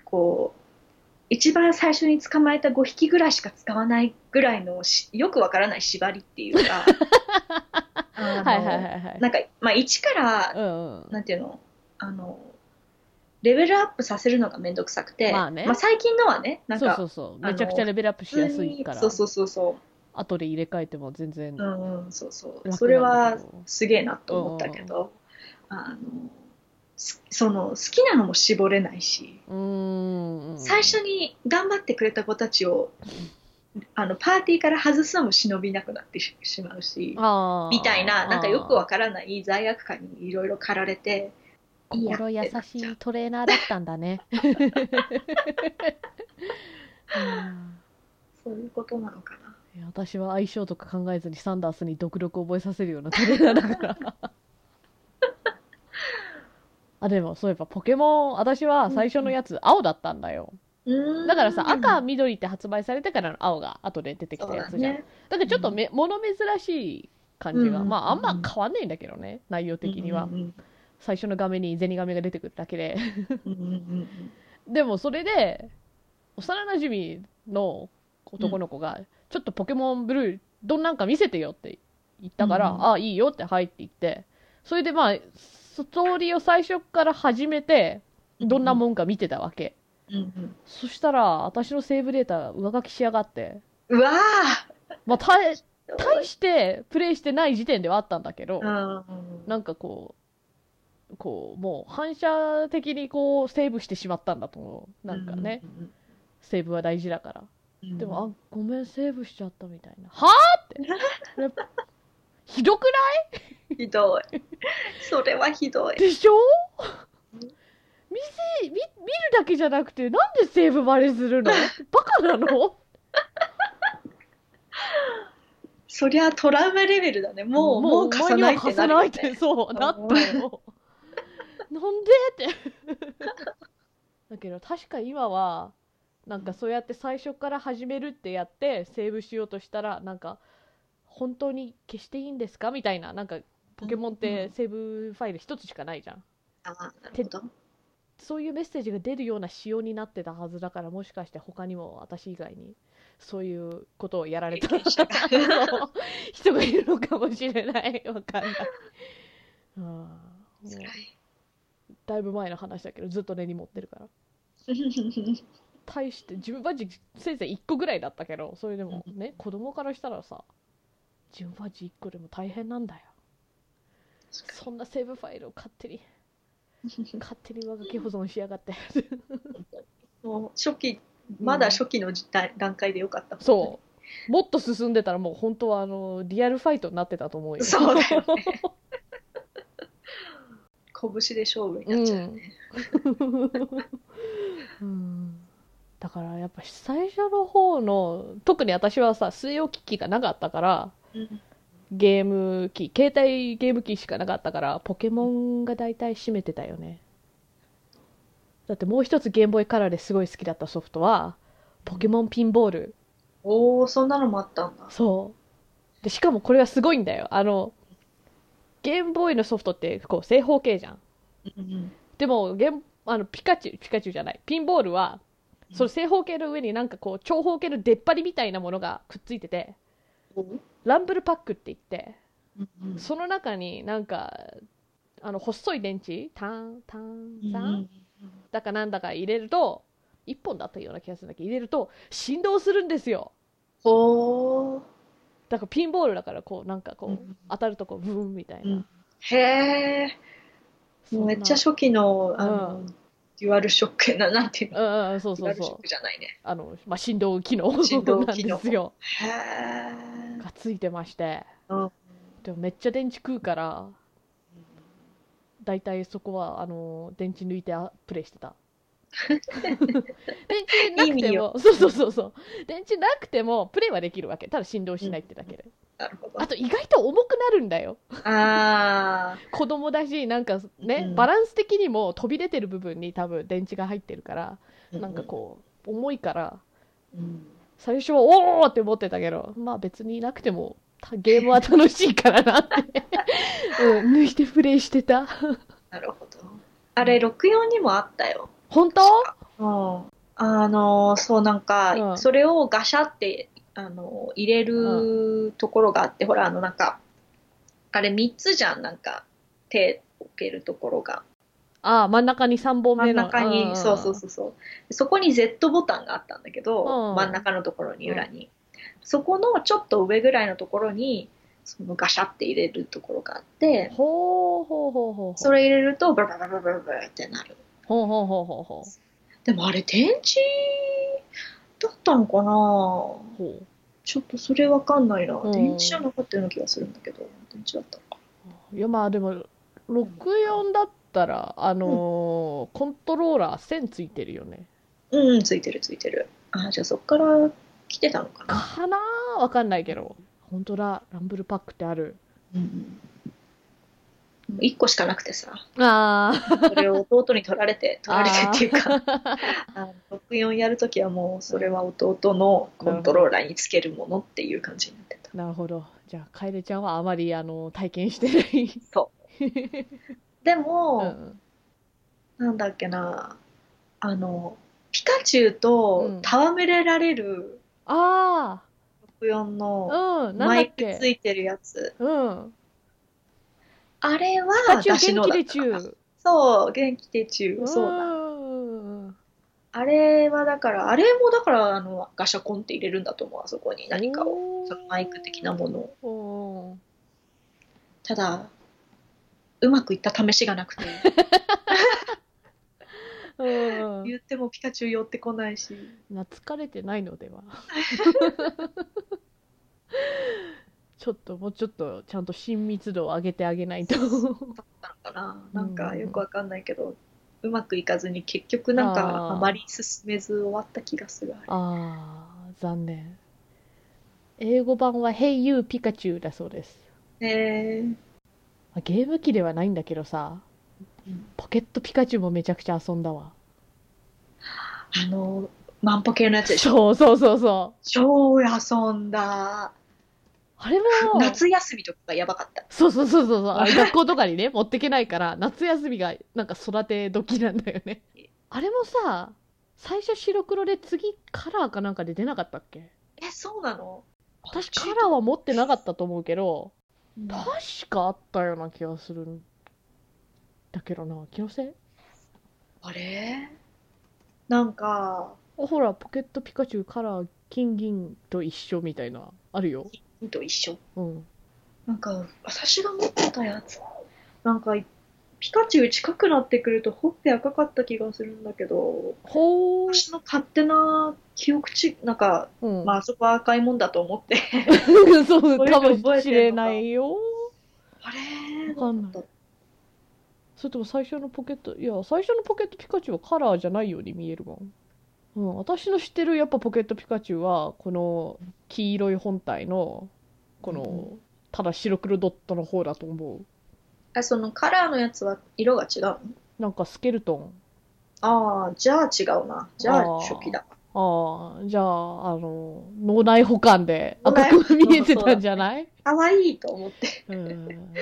こう、一番最初に捕まえた5匹ぐらいしか使わないぐらいのしよくわからない縛りっていうか、はいはいはいはい。なんか、まあ、1から、うんうん。なんていうの、あの、レベルアップさせるのがめんどくさくて、まあね。最近のはね、なんか、そうそうそう。めちゃくちゃレベルアップしやすいから。そうそうそうそ後で入れ替えても全然う、うんうん、そうそう、楽なんだけど。それはすげえなと思ったけど、あの、すその好きなのも絞れないし、うーん。最初に頑張ってくれた子たちを、あのパーティーから外すのも忍びなくなってししまうし、みたいな、なんかよくわあからない罪悪感にいろいろ駆られて、心優しいトレーナーだったんだね。う んそういうことなのかな。私は相性とか考えずにサンダースに独力を覚えさせるようなトレーナーだから。あでもそういえばポケモン私は最初のやつ青だったんだよだからさ赤緑って発売されてからの青が後で出てきたやつじゃん。だ,、ね。からちょっとめ、物珍しい感じが、うん。まああんま変わんないんだけどね内容的には、うんうん最初の画面にゼニガメが出てくるだけで。でもそれで幼なじみの男の子が、ちょっとポケモンブルーどんなんか見せてよって言ったから、うんああいいよって入っていってそれでまあストーリーを最初から始めてうん。どんなもんか見てたわけ、うんうん。そしたら私のセーブデータ上書きしやがって。うわまあ大ー大してプレイしてない時点ではあったんだけど、うんなんかこうこうもう反射的にこうセーブしてしまったんだと思う。なんかね、セーブは大事だから。うん。うんでも、あ、ごめん、セーブしちゃったみたいな。はぁって。ひどくない？ひどい。それはひどい。でしょ？見せ、見、見るだけじゃなくて、なんでセーブバレするの？バカなの？そりゃトラウマレベルだね。もう、もうお貸さ前にはいってないって、ね。そう、なったよ。なんで？って。だけど、確か今は、なんかそうやって最初から始めるってやって、セーブしようとしたら、なんか、本当に消していいんですか？みたいな、なんか、ポケモンってセーブファイル一つしかないじゃん。あなるほど。そういうメッセージが出るような仕様になってたはずだから、もしかして他にも私以外に、そういうことをやられた 人がいるのかもしれない。わかんない。うん。だいぶ前の話だけど、ずっと根に持ってるから。対して、自分バッジせいぜい1個ぐらいだったけど、それでもね、子供からしたらさ、自分バッジ1個でも大変なんだよ。そんなセーブファイルを勝手に、勝手に上書き保存しやがって。もう初期、まだ初期の時代段階でよかった。そう。もっと進んでたらもう本当はあの、リアルファイトになってたと思うよ。そうだよね。拳で勝負になっちゃうよね。うんだからやっぱ最初の方の特に私はさ据え置き機がなかったからうんゲーム機携帯ゲーム機しかなかったからポケモンが大体占めてたよね。だってもう一つゲームボーイカラーですごい好きだったソフトはポケモンピンボール。おお、そんなのもあったんだ。そう。でしかもこれがすごいんだよ。あのゲームボーイのソフトってこう正方形じゃん。うんでもゲームあのピカチュウピカチュウじゃない。ピンボールはその正方形の上になんかこう長方形の出っ張りみたいなものがくっついててうんランブルパックって言ってうんその中になんかあの細い電池タンタンタンだかなんだか入れると1本だったような気がするんだけど入れると振動するんですよ。ほだからピンボールだからこうなんかこう、うん当たるとこうブーンみたいな、ーうん。へえめっちゃ初期のあの、うん。デュアルショックななんていうの？うんうんそうデュアルショッそうそうクじゃないね。あの、まあ、振動機能振動なん機能ですよ。へえがついてまして。うん。でもめっちゃ電池食うからだいたいそこはあの電池抜いてあプレイしてた。電池なくてもそうそうそうそう。電池なくてもプレイはできるわけ。ただ振動しないってだけで、なるほど。あと意外と重くなるんだよ。あ子供だしなんかね、うん。バランス的にも飛び出てる部分に多分電池が入ってるから、ーなんかこう重いから。うん最初はおおって思ってたけどまあ別になくてもたゲームは楽しいからなって、うん、抜いてプレイしてた。なるほど。あれ64にもあったよ。本当？うん。あのそうなんか、うん。それをガシャってあの入れるところがあって、ほらあのなんかあれ3つじゃん。なんか手置けるところがああ真ん中に3本真ん目の中に、んそうそうそうそう。そこに Z ボタンがあったんだけど、うん。真ん中のところに裏に、そこのちょっと上ぐらいのところにそのガシャって入れるところがあってほうほうほうほうそれ入れるとブラブラブラブラブラってなる。ほうほうほうほうほでもあれ電池だったのかな？ちょっとそれわかんないな、うん。電池じゃなかったような気がするんだけど。電池だったのか。ういやまあでも64だったらあのーコントローラー線ついてるよね。うんついてるついてる。あじゃあそっから来てたのかな。かな？ーわかんないけど。本当だ。ランブルパックってある。うん1個しかなくてさ。ああそれを弟に取られて取られてっていうか。あ の64やるときはもうそれは弟のコントローラーにつけるものっていう感じになってた。なるほど。じゃあ楓ちゃんはあまりあの体験してない。そう でうも、ん。なんだっけなあのピカチュウうとん。戯れられるあ64のあうんなんマイクついてるやつ。うん。あれは元気でだったかな。中そう元気でチュウ。そうだ。んあれはだからあれもだからあのガシャコンって入れるんだと思うあそこに。何かを。をそのマイク的なものを。をただうまくいった試しがなくて。うん。言ってもピカチュウ寄ってこないし。懐かれてないのでは。ちょっともうちょっとちゃんと親密度を上げてあげないと。な。なんかよくわかんないけど、うまくいかずに結局なんかあまり進めず終わった気がするあれ。ああ残念。英語版は Hey You ピカチュウだそうです。えーまあゲーム機ではないんだけどさうんポケットピカチュウもめちゃくちゃ遊んだわ。あの万歩計のやつでしょ？そうそうそうそう。超遊んだ。あれも夏休みとかがやばかった。そうそうそうそうそう。あれ学校とかにね持ってけないから夏休みがなんか育て時なんだよね。あれもさ最初白黒で次カラーかなんかで出なかったっけ？えそうなの？私カラーは持ってなかったと思うけどうん確かあったような気がするん。だけどな気のせい？あれ？なんかあほらポケットピカチュウカラー金銀と一緒みたいなあるよ。金と一緒？うん。なんか私が持ってたやつ？なんかピカチュウ近くなってくるとほっぺ赤かった気がするんだけどほー。私の勝手な記憶値なんか、うん、まああそこは赤いもんだと思って。そうそうか。もしれないよ。あれわかんないそれとも最初のポケットいや最初のポケットピカチュウはカラーじゃないように見えるもん、うん、私の知ってるやっぱポケットピカチュウはこの黄色い本体のこの、うん。ただ白黒ドットの方だと思うあそのカラーのやつは色が違うの？なんかスケルトン。ああじゃあ違うな。じゃあ初期だ。ああじゃああの脳内保管で赤く見えてたんじゃない？かわいいと思って。うん。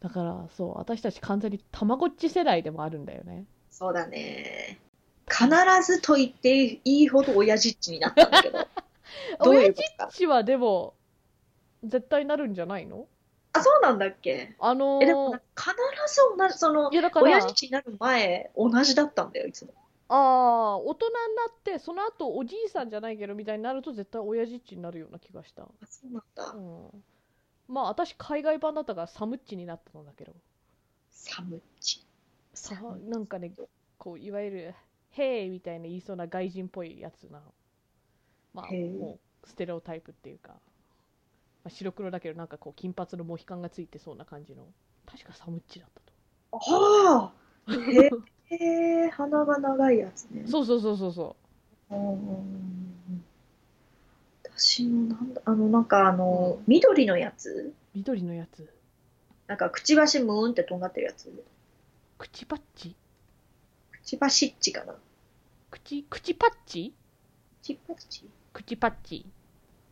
だからそう私たち完全にたまごっち世代でもあるんだよね。そうだね。必ずと言っていいほど親父っちになったんだけど。どういうことか？父はでも、絶対なるんじゃないの？あ、そうなんだっけ？あのえ、でもー、必ず同じ、そのい、やだから、親父になる前、同じだったんだよ、いつも。ああ、大人になって、その後おじいさんじゃないけどみたいになると絶対親父っちになるような気がした。あ、そうなんだう。ん。まあ私海外版だったからサムッチになったんだけど。サムッチ。さなんかね、こういわゆる「へい」みたいな言いそうな外人っぽいやつなまあもうステレオタイプっていうか、まあ、白黒だけどなんかこう金髪のモヒカンがついてそうな感じの。確かサムッチだったと。ああへえ、鼻が長いやつね。そうそうそうそうそう。ん私のなんだ、あの、なんかあの、緑のやつ？う緑のやつ。なんか、くちばしムーンってとんがってるやつ？口パッチくちばしっちかな。口口パッチくちばし口パッチ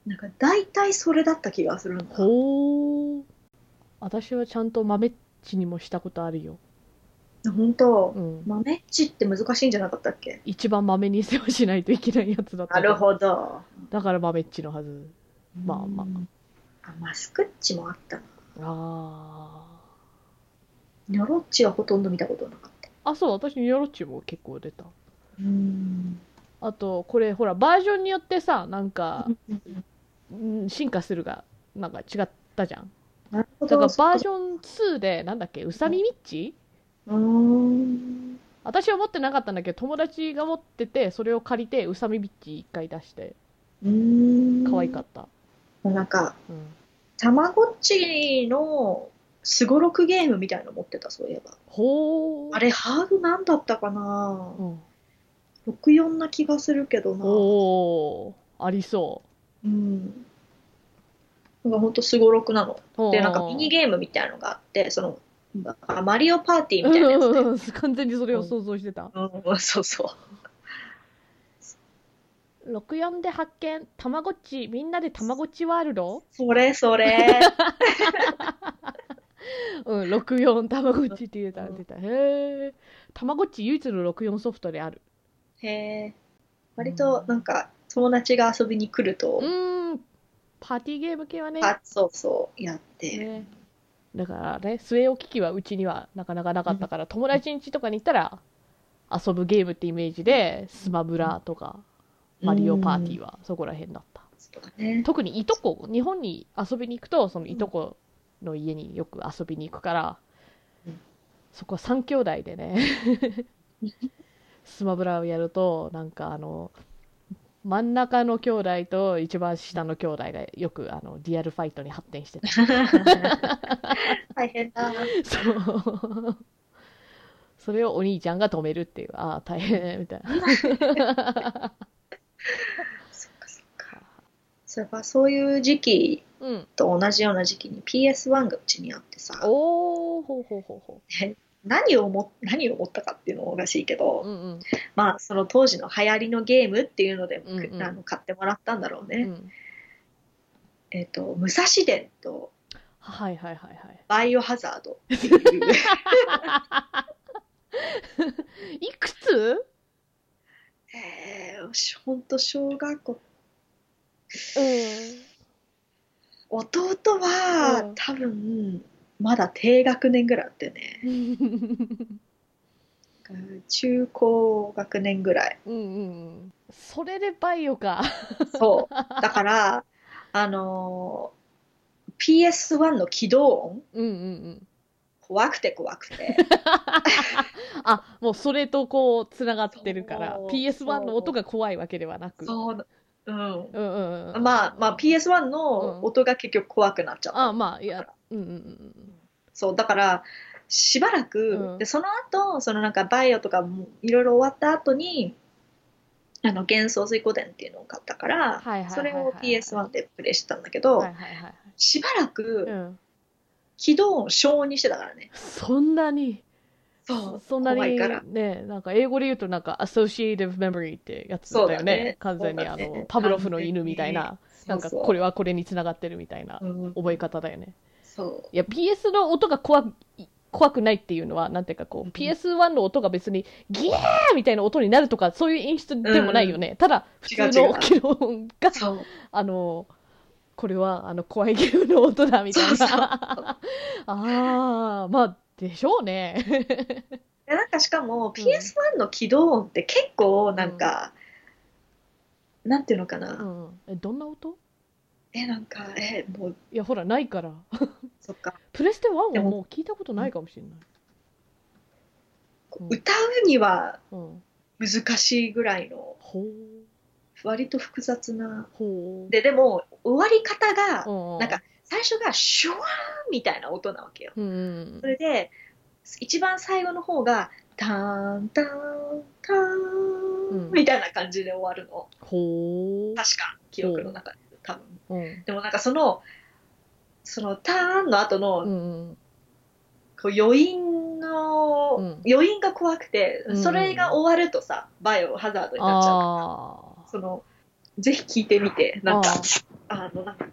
なんか、大体それだった気がするんだ。ほー私はちゃんと豆っちにもしたことあるよ本当？うん豆っちって難しいんじゃなかったっけ？一番豆に世話しないといけないやつだったなるほど。だから豆っちのはずまあまあうんあ。マスクッチもあったな。あニョロッチはほとんど見たことなかった。ああそう私ニョロッチも結構出たうん。あとこれほらバージョンによってさなんか、うん、進化するがなんか違ったじゃんなるほど。だからバージョン。ョン2でなんだっけうさみみっち？うーん。私は持ってなかったんだけど友達が持っててそれを借りてうさみみっち一回出してうーん。可愛かった、なんか、うん、たまごっちのすごろくゲームみたいの持ってた、そういえば。ほーあれ、ハードなんだったかなうん、?64 な気がするけどな。おーありそうん。なんかほんとすごろくなの。うで、なんかミニゲームみたいのがあって、その、あマリオパーティーみたいなやつで。う ん完全にそれを想像してた、うん、そうそう。64で発見たまごっちみんなでたまごっちワールド？それそれ。うん64たまごっちって言うたらうん出たへえたまごっち唯一の64ソフトであるへえ。割となんか友達が遊びに来るとう、ーん。パーティーゲーム系はね。あ、そうそう、やって。ね。だからね据え置き機はうちにはなかなかなかったから、友達ん家とかに行ったら遊ぶゲームってイメージでスマブラとかマリオパーティーはそこら辺だった。そうだね。特にいとこ日本に遊びに行くとそのいとこの家によく遊びに行くから、うん。そこは3兄弟でね スマブラをやるとなんかあの真ん中の兄弟と一番下の兄弟がよくあのリアルファイトに発展してた。大変だ。そう。それをお兄ちゃんが止めるっていう。ああ大変みたいな。そっかそっか。そういえばそういう時期うん。と同じような時期に PS1 がうちにあってさ、おおほうほうほうほ何を思何を思ったかっていうのもおかしいけど、ううんうん。まあその当時の流行りのゲームっていうので、うんうん。あの買ってもらったんだろうね。うん。えっ、と、武蔵伝とはいはいはいはい。バイオハザードっていう、いくつ？えー、ほんと小学校、うん。弟は、うん。多分、まだ低学年ぐらいだったよね。中高学年ぐらい。うんうんうんそれでバイオかそう。だから、あのー PS1 の起動音、うんうんうん怖くて怖くて。あもうそれとこうつながってるからそう PS1 の音が怖いわけではなくそう。うん。うんうんうん。まあ、まあ PS1 の音が結局怖くなっちゃった。あまあいやうんうんうんそう、だから、しばらく、うん。で、その後、そのなんかバイオとかもいろいろ終わった後に、あの、幻想水湖伝っていうのを買ったから、はいはいそれを PS1 でプレイしてたんだけど、はいはいはいしばらくうん。起動音小にしてたからね。そんなにそう、そんなに。ねなんか英語で言うとなんか associative memory ってやつだよね。ね。完全にあのパブロフの犬みたいな。なんかこれはこれにつながってるみたいなうん覚え方だよね。そう。いや PS の音が怖い怖くないっていうのは、なんていうかこう、うん PS1 の音が別にギャーみたいな音になるとか、そういう演出でもないよね。ただ、普通の起音が。あの、これは、あの、怖いゲームの音だみたいな。そうそう。ああ、まあ、でしょうね。でなんかしかも PS1 の起動音って結構なんか、なんていうのかな、うん。え、どんな音？えなんかえもういや、ほら、ないから。そっかプレステ1はでももう聞いたことないかもしれない。うん歌うにはうん。難しいぐらいのほう。割と複雑な。ででも終わり方がうん、なんか最初がシュワーンみたいな音なわけようんうんそ。れで一番最後の方がターンターンタンみたいな感じで終わるのほう。確か記憶の中で多分うん。でもなんかそのそのターンの後の、うんうん。こう余韻の、うん余韻が怖くて、うんそれが終わるとさバイオハザードになっちゃうああ。そのぜひ聞いてみてなんかああのなんか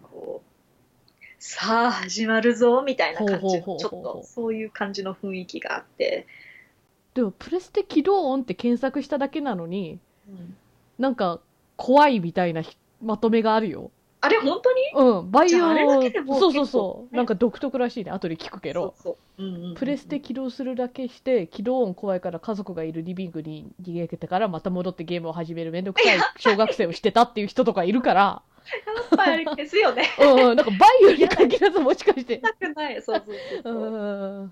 さあ始まるぞみたいな感じのちょっとそういう感じの雰囲気があって、でも、プレステ起動音って検索しただけなのに、うん。なんか、怖いみたいなひまとめがあるよ。あれ本当に？うん、バイオ、そうそうそう。なんか独特らしいね。後で聞くけど。プレステ起動するだけして、起動音怖いから家族がいるリビングに逃げてからまた戻ってゲームを始めるめんどくさい小学生をしてたっていう人とかいるから、やっぱりですよね。うんうん、なんかバイオに限らずもしかして。なくない。そうそうそうう。そう、ん。うん。わ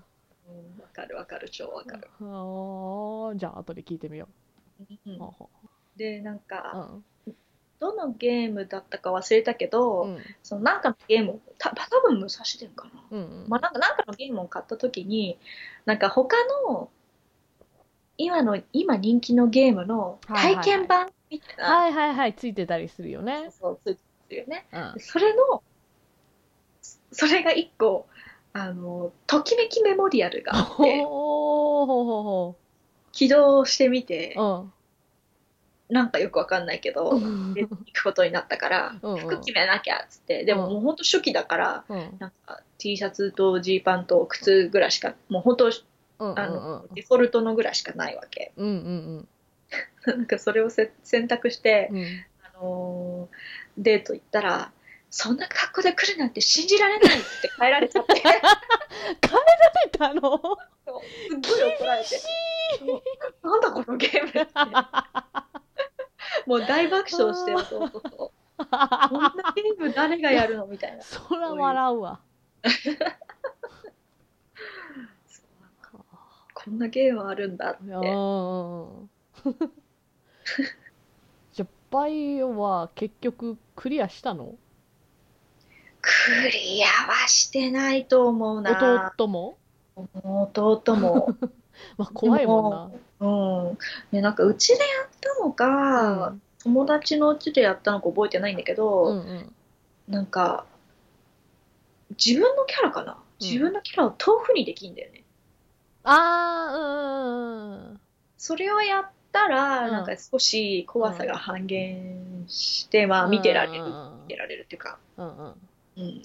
かるわかる。超わかる、あーじゃあ後で聞いてみよう。んう。ははでなんか、うん。どのゲームだったか忘れたけど、うん。そのなんかのゲームをた多分武蔵伝かな、うんうん。まあ、なんかなんかのゲームを買った時になんか他の今の今人気のゲームの体験版みたいな、はいはいはい、ついてたりするよね。そうついてるよね。うん。でそれのそれが一個あのときめきメモリアルがあっほてうほうほ起動してみてうほなんかよくわかんないけど行くことになったからうんうん。服決めなきゃっつってでももうほんと初期だからうん。なんか T シャツとジーパンと靴ぐらいしかもう本当うんあのデフォルトのぐらいしかないわけ。うんうん なんかそれをせ選択して、うん。うん。あのーデート行ったらそんな格好で来るなんて信じられないって帰られちゃって。すったの？ごい怒られて。なんだこのゲームって。もう大爆笑して弟とこんなゲーム誰がやるのみたいな。そら笑うわ。こんなゲームあるんだって じゃあ、バイオは結局クリアしたの？クリアはしてないと思うな。弟も？弟も。まあ、怖いもんな。うん。ね、なんかうちでやったのか、うん。友達のうちでやったのか覚えてないんだけど、うんうん。なんか自分のキャラかな、うん。自分のキャラを豆腐にできんだよね。あー、うん。それをやったら、うん。なんか少し怖さが半減して、まあ見てられる、うん見てられるっていうか、うん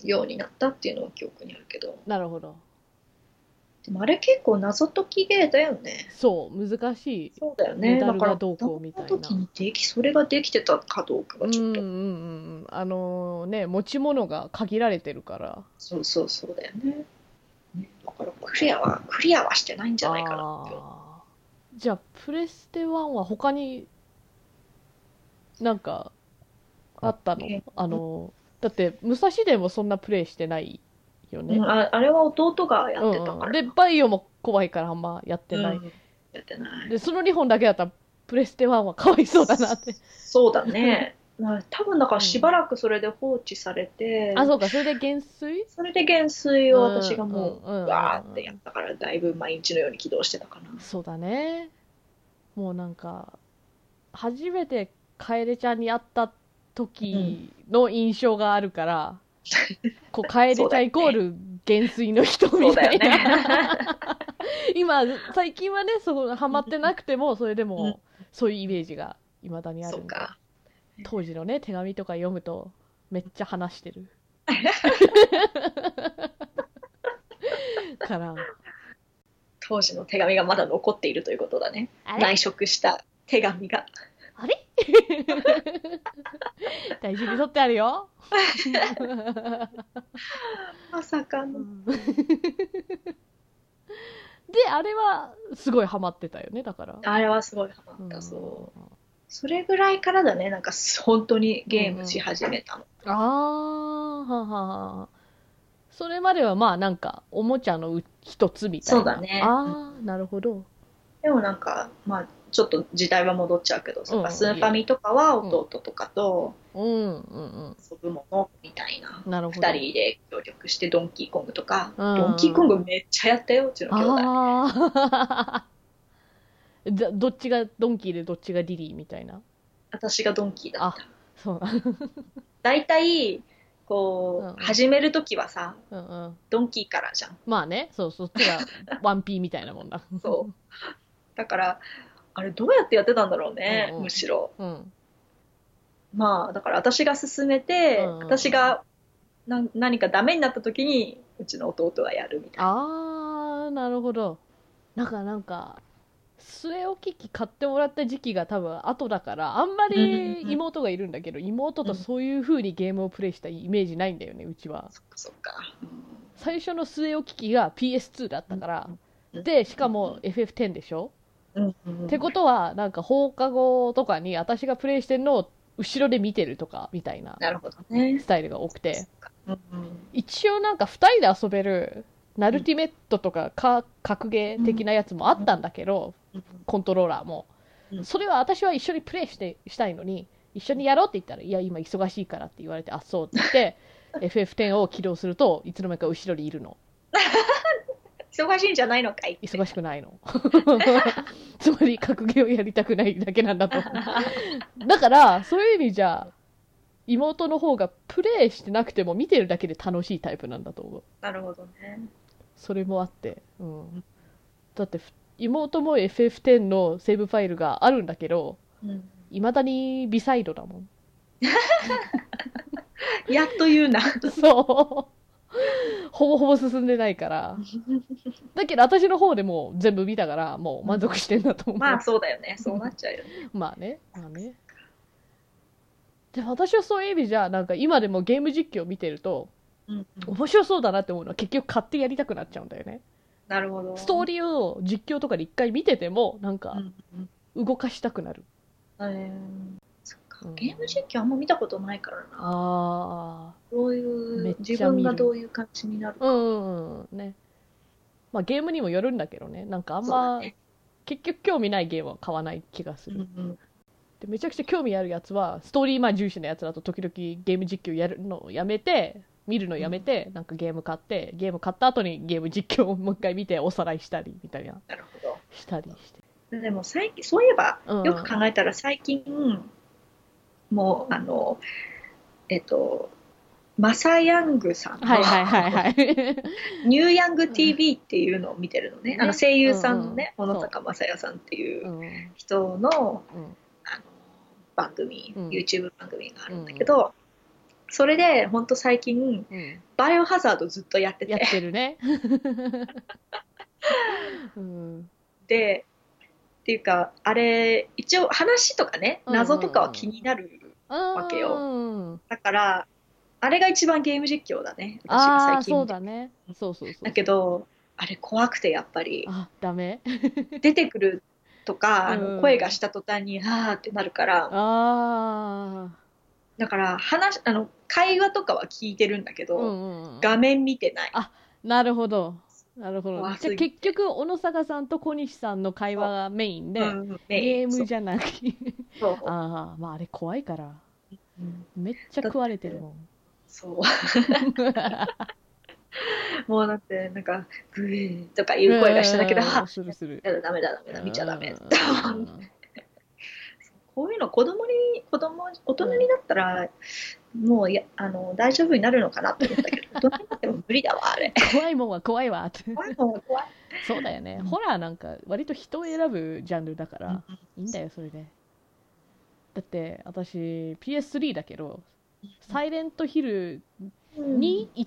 ようになったっていうのは記憶にあるけど。なるほど。でもあれ結構謎解きゲーだよね。そう、難しい。そうだよね。だからがどうこうみたいな。時にできそれができてたかどうかがちょっと、うんうんうん。あのね、持ち物が限られてるから。そうそうそうだよね。ねだからクリアはクリアはしてないんじゃないかなって思うじゃあ、プレステ1は他になんかあったの？えあの、だって、武蔵でもそんなプレイしてないよね。うん、ああれは弟がやってたから、うんうん。で、バイオも怖いからあんまやってない。うん。やってない。で、その2本だけだったら、プレステ1はかわいそうだなって。そうだねまあ多分だからしばらくそれで放置されて、あ、そうか、それで減衰？それで減衰を私がもう、うんうんうんうん。わーってやったからだいぶ毎日のように起動してたかな。そうだね。もうなんか、初めて楓ちゃんに会った時の印象があるから、こう、楓ちゃんイコール減衰の人みたいな。ね。今、最近はね、そう、ハマってなくても、それでうん。も、そういうイメージが未だにあるで。そうんか当時のね、手紙とか読むと、めっちゃ話してる。から、当時の手紙がまだ残っているということだね。内職した手紙が。あれ？大事に取ってあるよ。まさかの。で、あれはすごいハマってたよね、だから。あれはすごいハマった、うんそう。それぐらいからだね、なんか本当にゲームし始めたの。あー、はははそれまではまあなんか、おもちゃのう一つみたいな。そうだねあー、なるほど。でもなんか、まあ、ちょっと時代は戻っちゃうけど、うんうんスーファミとかは弟とかとうん、うん、遊ぶものみたいな。うん。なるほど。二人で協力してドンキーコングとか、うんドンキーコングめっちゃやったよ、うちの兄弟。どっちがドンキーでどっちがリリーみたいな？私がドンキーだった。そう。大体、こう、うんうん始めるときはさ、うんうん。ドンキーからじゃん。まあね、そう、そっちが 1P みたいなもんだ。そう。だから、あれどうやってやってたんだろうね、うんうんむしろ。うん。まあ、だから私が進めて、うんうん私がな何かダメになったときに、うちの弟がやるみたいな。あー、なるほど。なんか、なんか、据え置き機買ってもらった時期が多分後だから、あんまりうん妹がいるんだけど、妹とそういう風にゲームをプレイしたイメージないんだよね、うちは。そっかそっか。最初の据え置き機が PS2 だったから、うんで、しかも FF10 でしょ、ってことは、なんか放課後とかに私がプレイしてるのを後ろで見てるとか、みたいなス。タイルが多くて、一応なんか2人で遊べる、ナルティメットとかか格ゲー的なやつもあったんだけど、うんコントローラーもう。んそれは私は一緒にプレイしてしたいのに、一緒にやろうって言ったら、いや、今忙しいからって言われて、あ、そうって言って、FF10 を起動するといつの間にか後ろにいるの。忙しいんじゃないのかい忙しくないの。つまり格ゲーをやりたくないだけなんだと。だから、そういう意味じゃ、妹の方がプレイしてなくても見てるだけで楽しいタイプなんだと思う。なるほどね。それもあって。うん。だって、ふ妹も FF10 のセーブファイルがあるんだけど、うん未だにビサイドだもん。やっと言うな。そう。ほぼほぼ進んでないから。だけど私の方でもう全部見たから、もう満足してんだと思う。まあそうだよね。そうなっちゃうよね。まあね、まあね。でも私はそういう意味じゃ、なんか今でもゲーム実況を見てると、うんうん面白そうだなって思うのは結局買ってやりたくなっちゃうんだよね。なるほど。ストーリーを実況とかで一回見てても、なんかうんうん動かしたくなる。えーそっかうんゲーム実況あんま見たことないからな。あどういめっう、ちゃ見る自分がどういう感じになるあ。か。うんうんうん。ね。まあゲームにもよるんだけどね。なんかあんそうだま、ね結局興味ないゲームは買わない気がする。うんうんでめちゃくちゃ興味あるやつは、ストーリーまあ重視のやつだと時々ゲーム実況やるのをやめて、見るのやめて、なんかゲーム買って、ゲーム買った後にゲーム実況をもう一回見ておさらいしたり、みたいな、なるほど。したりして。でも最近、そういえば、うん。よく考えたら最近、もう、あの、えっと、マサヤングさん。の、はいはいはいはい。ニューヤング TV っていうのを見てるのね。ねあの声優さんのね、うん。うん小野坂正也さんっていうう。んうん。人のうん。あの番組、うん。YouTube 番組があるんだけど、それで本当最近、うん。バイオハザードずっとやってやて、ってるね。うん。で、っていうか、あれ、一応話とかね、謎とかは気になる。わけよ。うんだから、あれが一番ゲーム実況だね。私がああ、最近。そうだね。そうそうそう。だけど、あれ怖くてやっぱり、あ、ダメ。出てくるとか、あうん。の声がした途端に、あーってなるから、あだから話、あの、会話とかは聞いてるんだけあ。ど、うんうんうん。画面見てない。なるほど。なるほど。じゃ結局、小野坂さんと小西さんの会話がメインで、うんゲームじゃなくて。そうそう ああ、まああれ怖いから。うんめっちゃ食われてるもん。そう。もうだって、なんか、グーとかいう声がしただけで、うんあするする。やだ、ダメだ、ダメだ、見ちゃダメ。うんこういうの子供に、子供、大人になったら、もうやあの大丈夫になるのかなって思ったけど、大人になっても無理だわ、あれ。怖いもんは怖いわって。怖いもん怖い。そうだよね。うんホラーなんか割と人を選ぶジャンルだから、いいんだよ、それで。だって、私、PS3 だけど、サイレントヒル2、1、2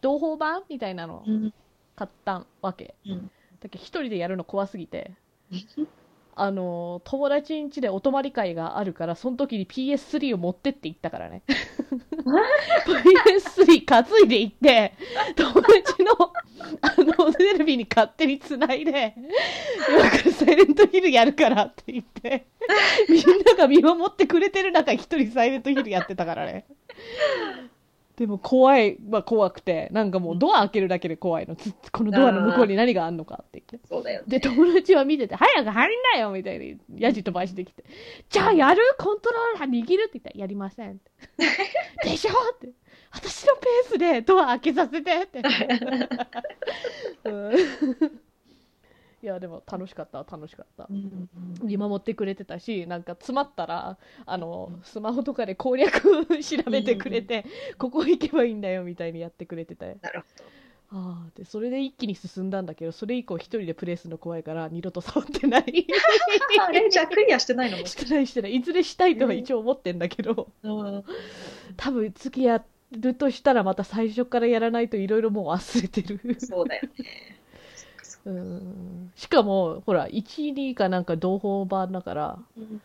同胞版みたいなのうん買ったわけ。うんだけど一人でやるの怖すぎて あの友達ん家でお泊まり会があるからその時に PS3 を持ってって行ったからね。PS3 担いで行って友達のあのテレビに勝手につないで今からサイレントヒルやるからって言ってみんなが見守ってくれてる中一人サイレントヒルやってたからねでも怖いは怖くてなんかもうドア開けるだけで怖いのつこのドアの向こうに何があんのかって言ってそうだよね。で、友達は見てて、早く入んなよみたいに、ヤジ飛ばしてきて、じゃあやる？コントローラー握るって言ったら、やりませんって。でしょって。私のペースでドア開けさせてって。うんいや、でも楽しかった、楽しかった。う。ん見守ってくれてたし、なんか詰まったら、あの、スマホとかで攻略調べてくれて、ここ行けばいいんだよみたいにやってくれてて。なるほああでそれで一気に進んだんだけどそれ以降一人でプレイするの怖いから二度と触ってない。ど。あれじゃあクリアしてないのもして。ないしてない。いずれしたいとは一応思ってんだけど。うん。多分次やるとしたらまた最初からやらないといろいろもう忘れてる。そうだよね。うん。しかもほら12かなん。か同胞版だからうん。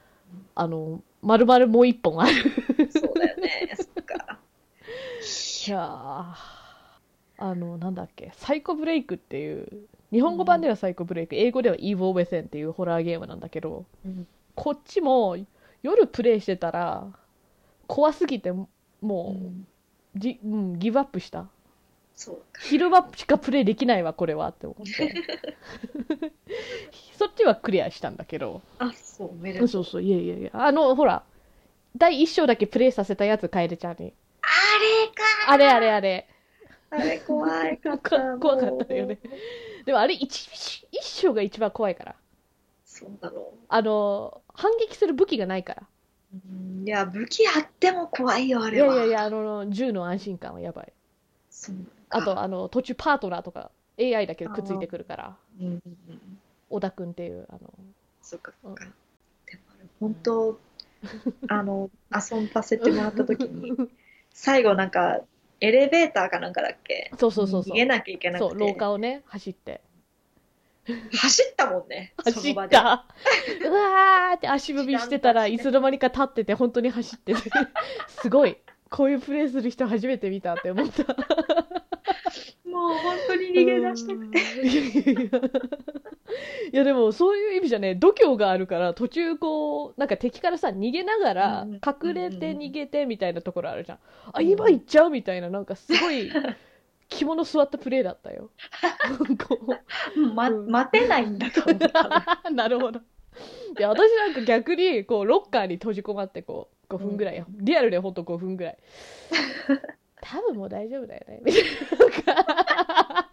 あの丸々もう一本あるそうだよね。そっか。いやあのなん。だっけサイコブレイクっていう日本語版ではサイコブレイク、英語では Evil Within っていうホラーゲームなん。だけどうん。こっちも夜プレイしてたら怖すぎてもう、じうん、ギブアップしたそうか。昼間しかプレイできないわこれはって思って。そっちはクリアしたんだけど。あ、そう、めでとう。そうそういやいやいやあのほら第1章だけプレイさせたやつ楓ちゃんに。あれか。あれあれあれ。あれ怖いかった。か怖かったよね。でもあれ一一章が一番怖いから。そうだろあの反撃する武器がないから。いや、武器あっても怖いよ、あいれは。やいやいやあの銃の安心感はやばい。そうあとあの途中パートナーとか AI だけどくっついてくるから。小田君っていうあの。そっか、そっか。うん。でも本当、あの、遊ばせてもらった時に、最後なんか、エレベーターかなんかだっけ？そうそうそうそう。逃げなきゃいけなくて。そう廊下をね走って。走ったもんね。そ走った。うわーって足踏みしてたらいつの間にか立ってて本当に走ってて。すごい。こういうプレイする人初めて見たって思った もう本当に逃げ出したくて。て いやでもそういう意味じゃね度胸があるから途中こうなんか敵からさ逃げながらうん。隠れて逃げてみたいなところあるじゃん。あ今行っちゃうみたいななんかすごい 着物座ったプレイだったよ。こうま、う。ん待てないんだと思った。なるほど。いや、私なんか逆に、こう、ロッカーに閉じこまって、こう、5分ぐらい、リアルでほんと5分ぐらい。多分もう大丈夫だよね。みたいな。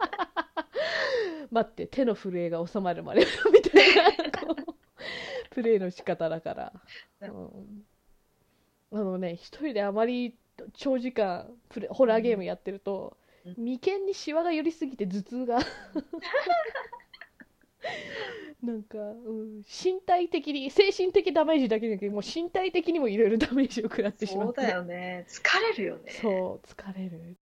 待って、手の震えが収まるまで、みたいな、こう、プレイの仕方だから。うん、あのね、一人であまり長時間プレ、ホラーゲームやってると、うん眉間にシワが寄りすぎて頭痛が なんか、うん、身体的に精神的ダメージだけじゃなくてもう身体的にもいろいろダメージを食らってしまってそうだよね。疲れるよね。そう疲れるね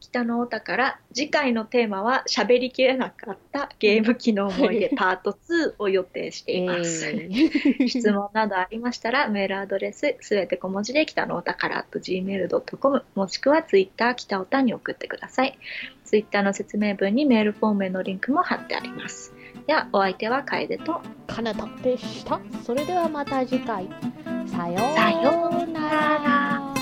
北のお宝次回のテーマは喋りきれなかったゲーム機の思い出パート2を予定しています。質問などありましたらメールアドレスすべて小文字で北のお宝 gmail.com もしくはツイッター北おたに送ってください。ツイッターの説明文にメールフォームへのリンクも貼ってあります。ではお相手は楓とかなたでしたそれではまた次回さようなら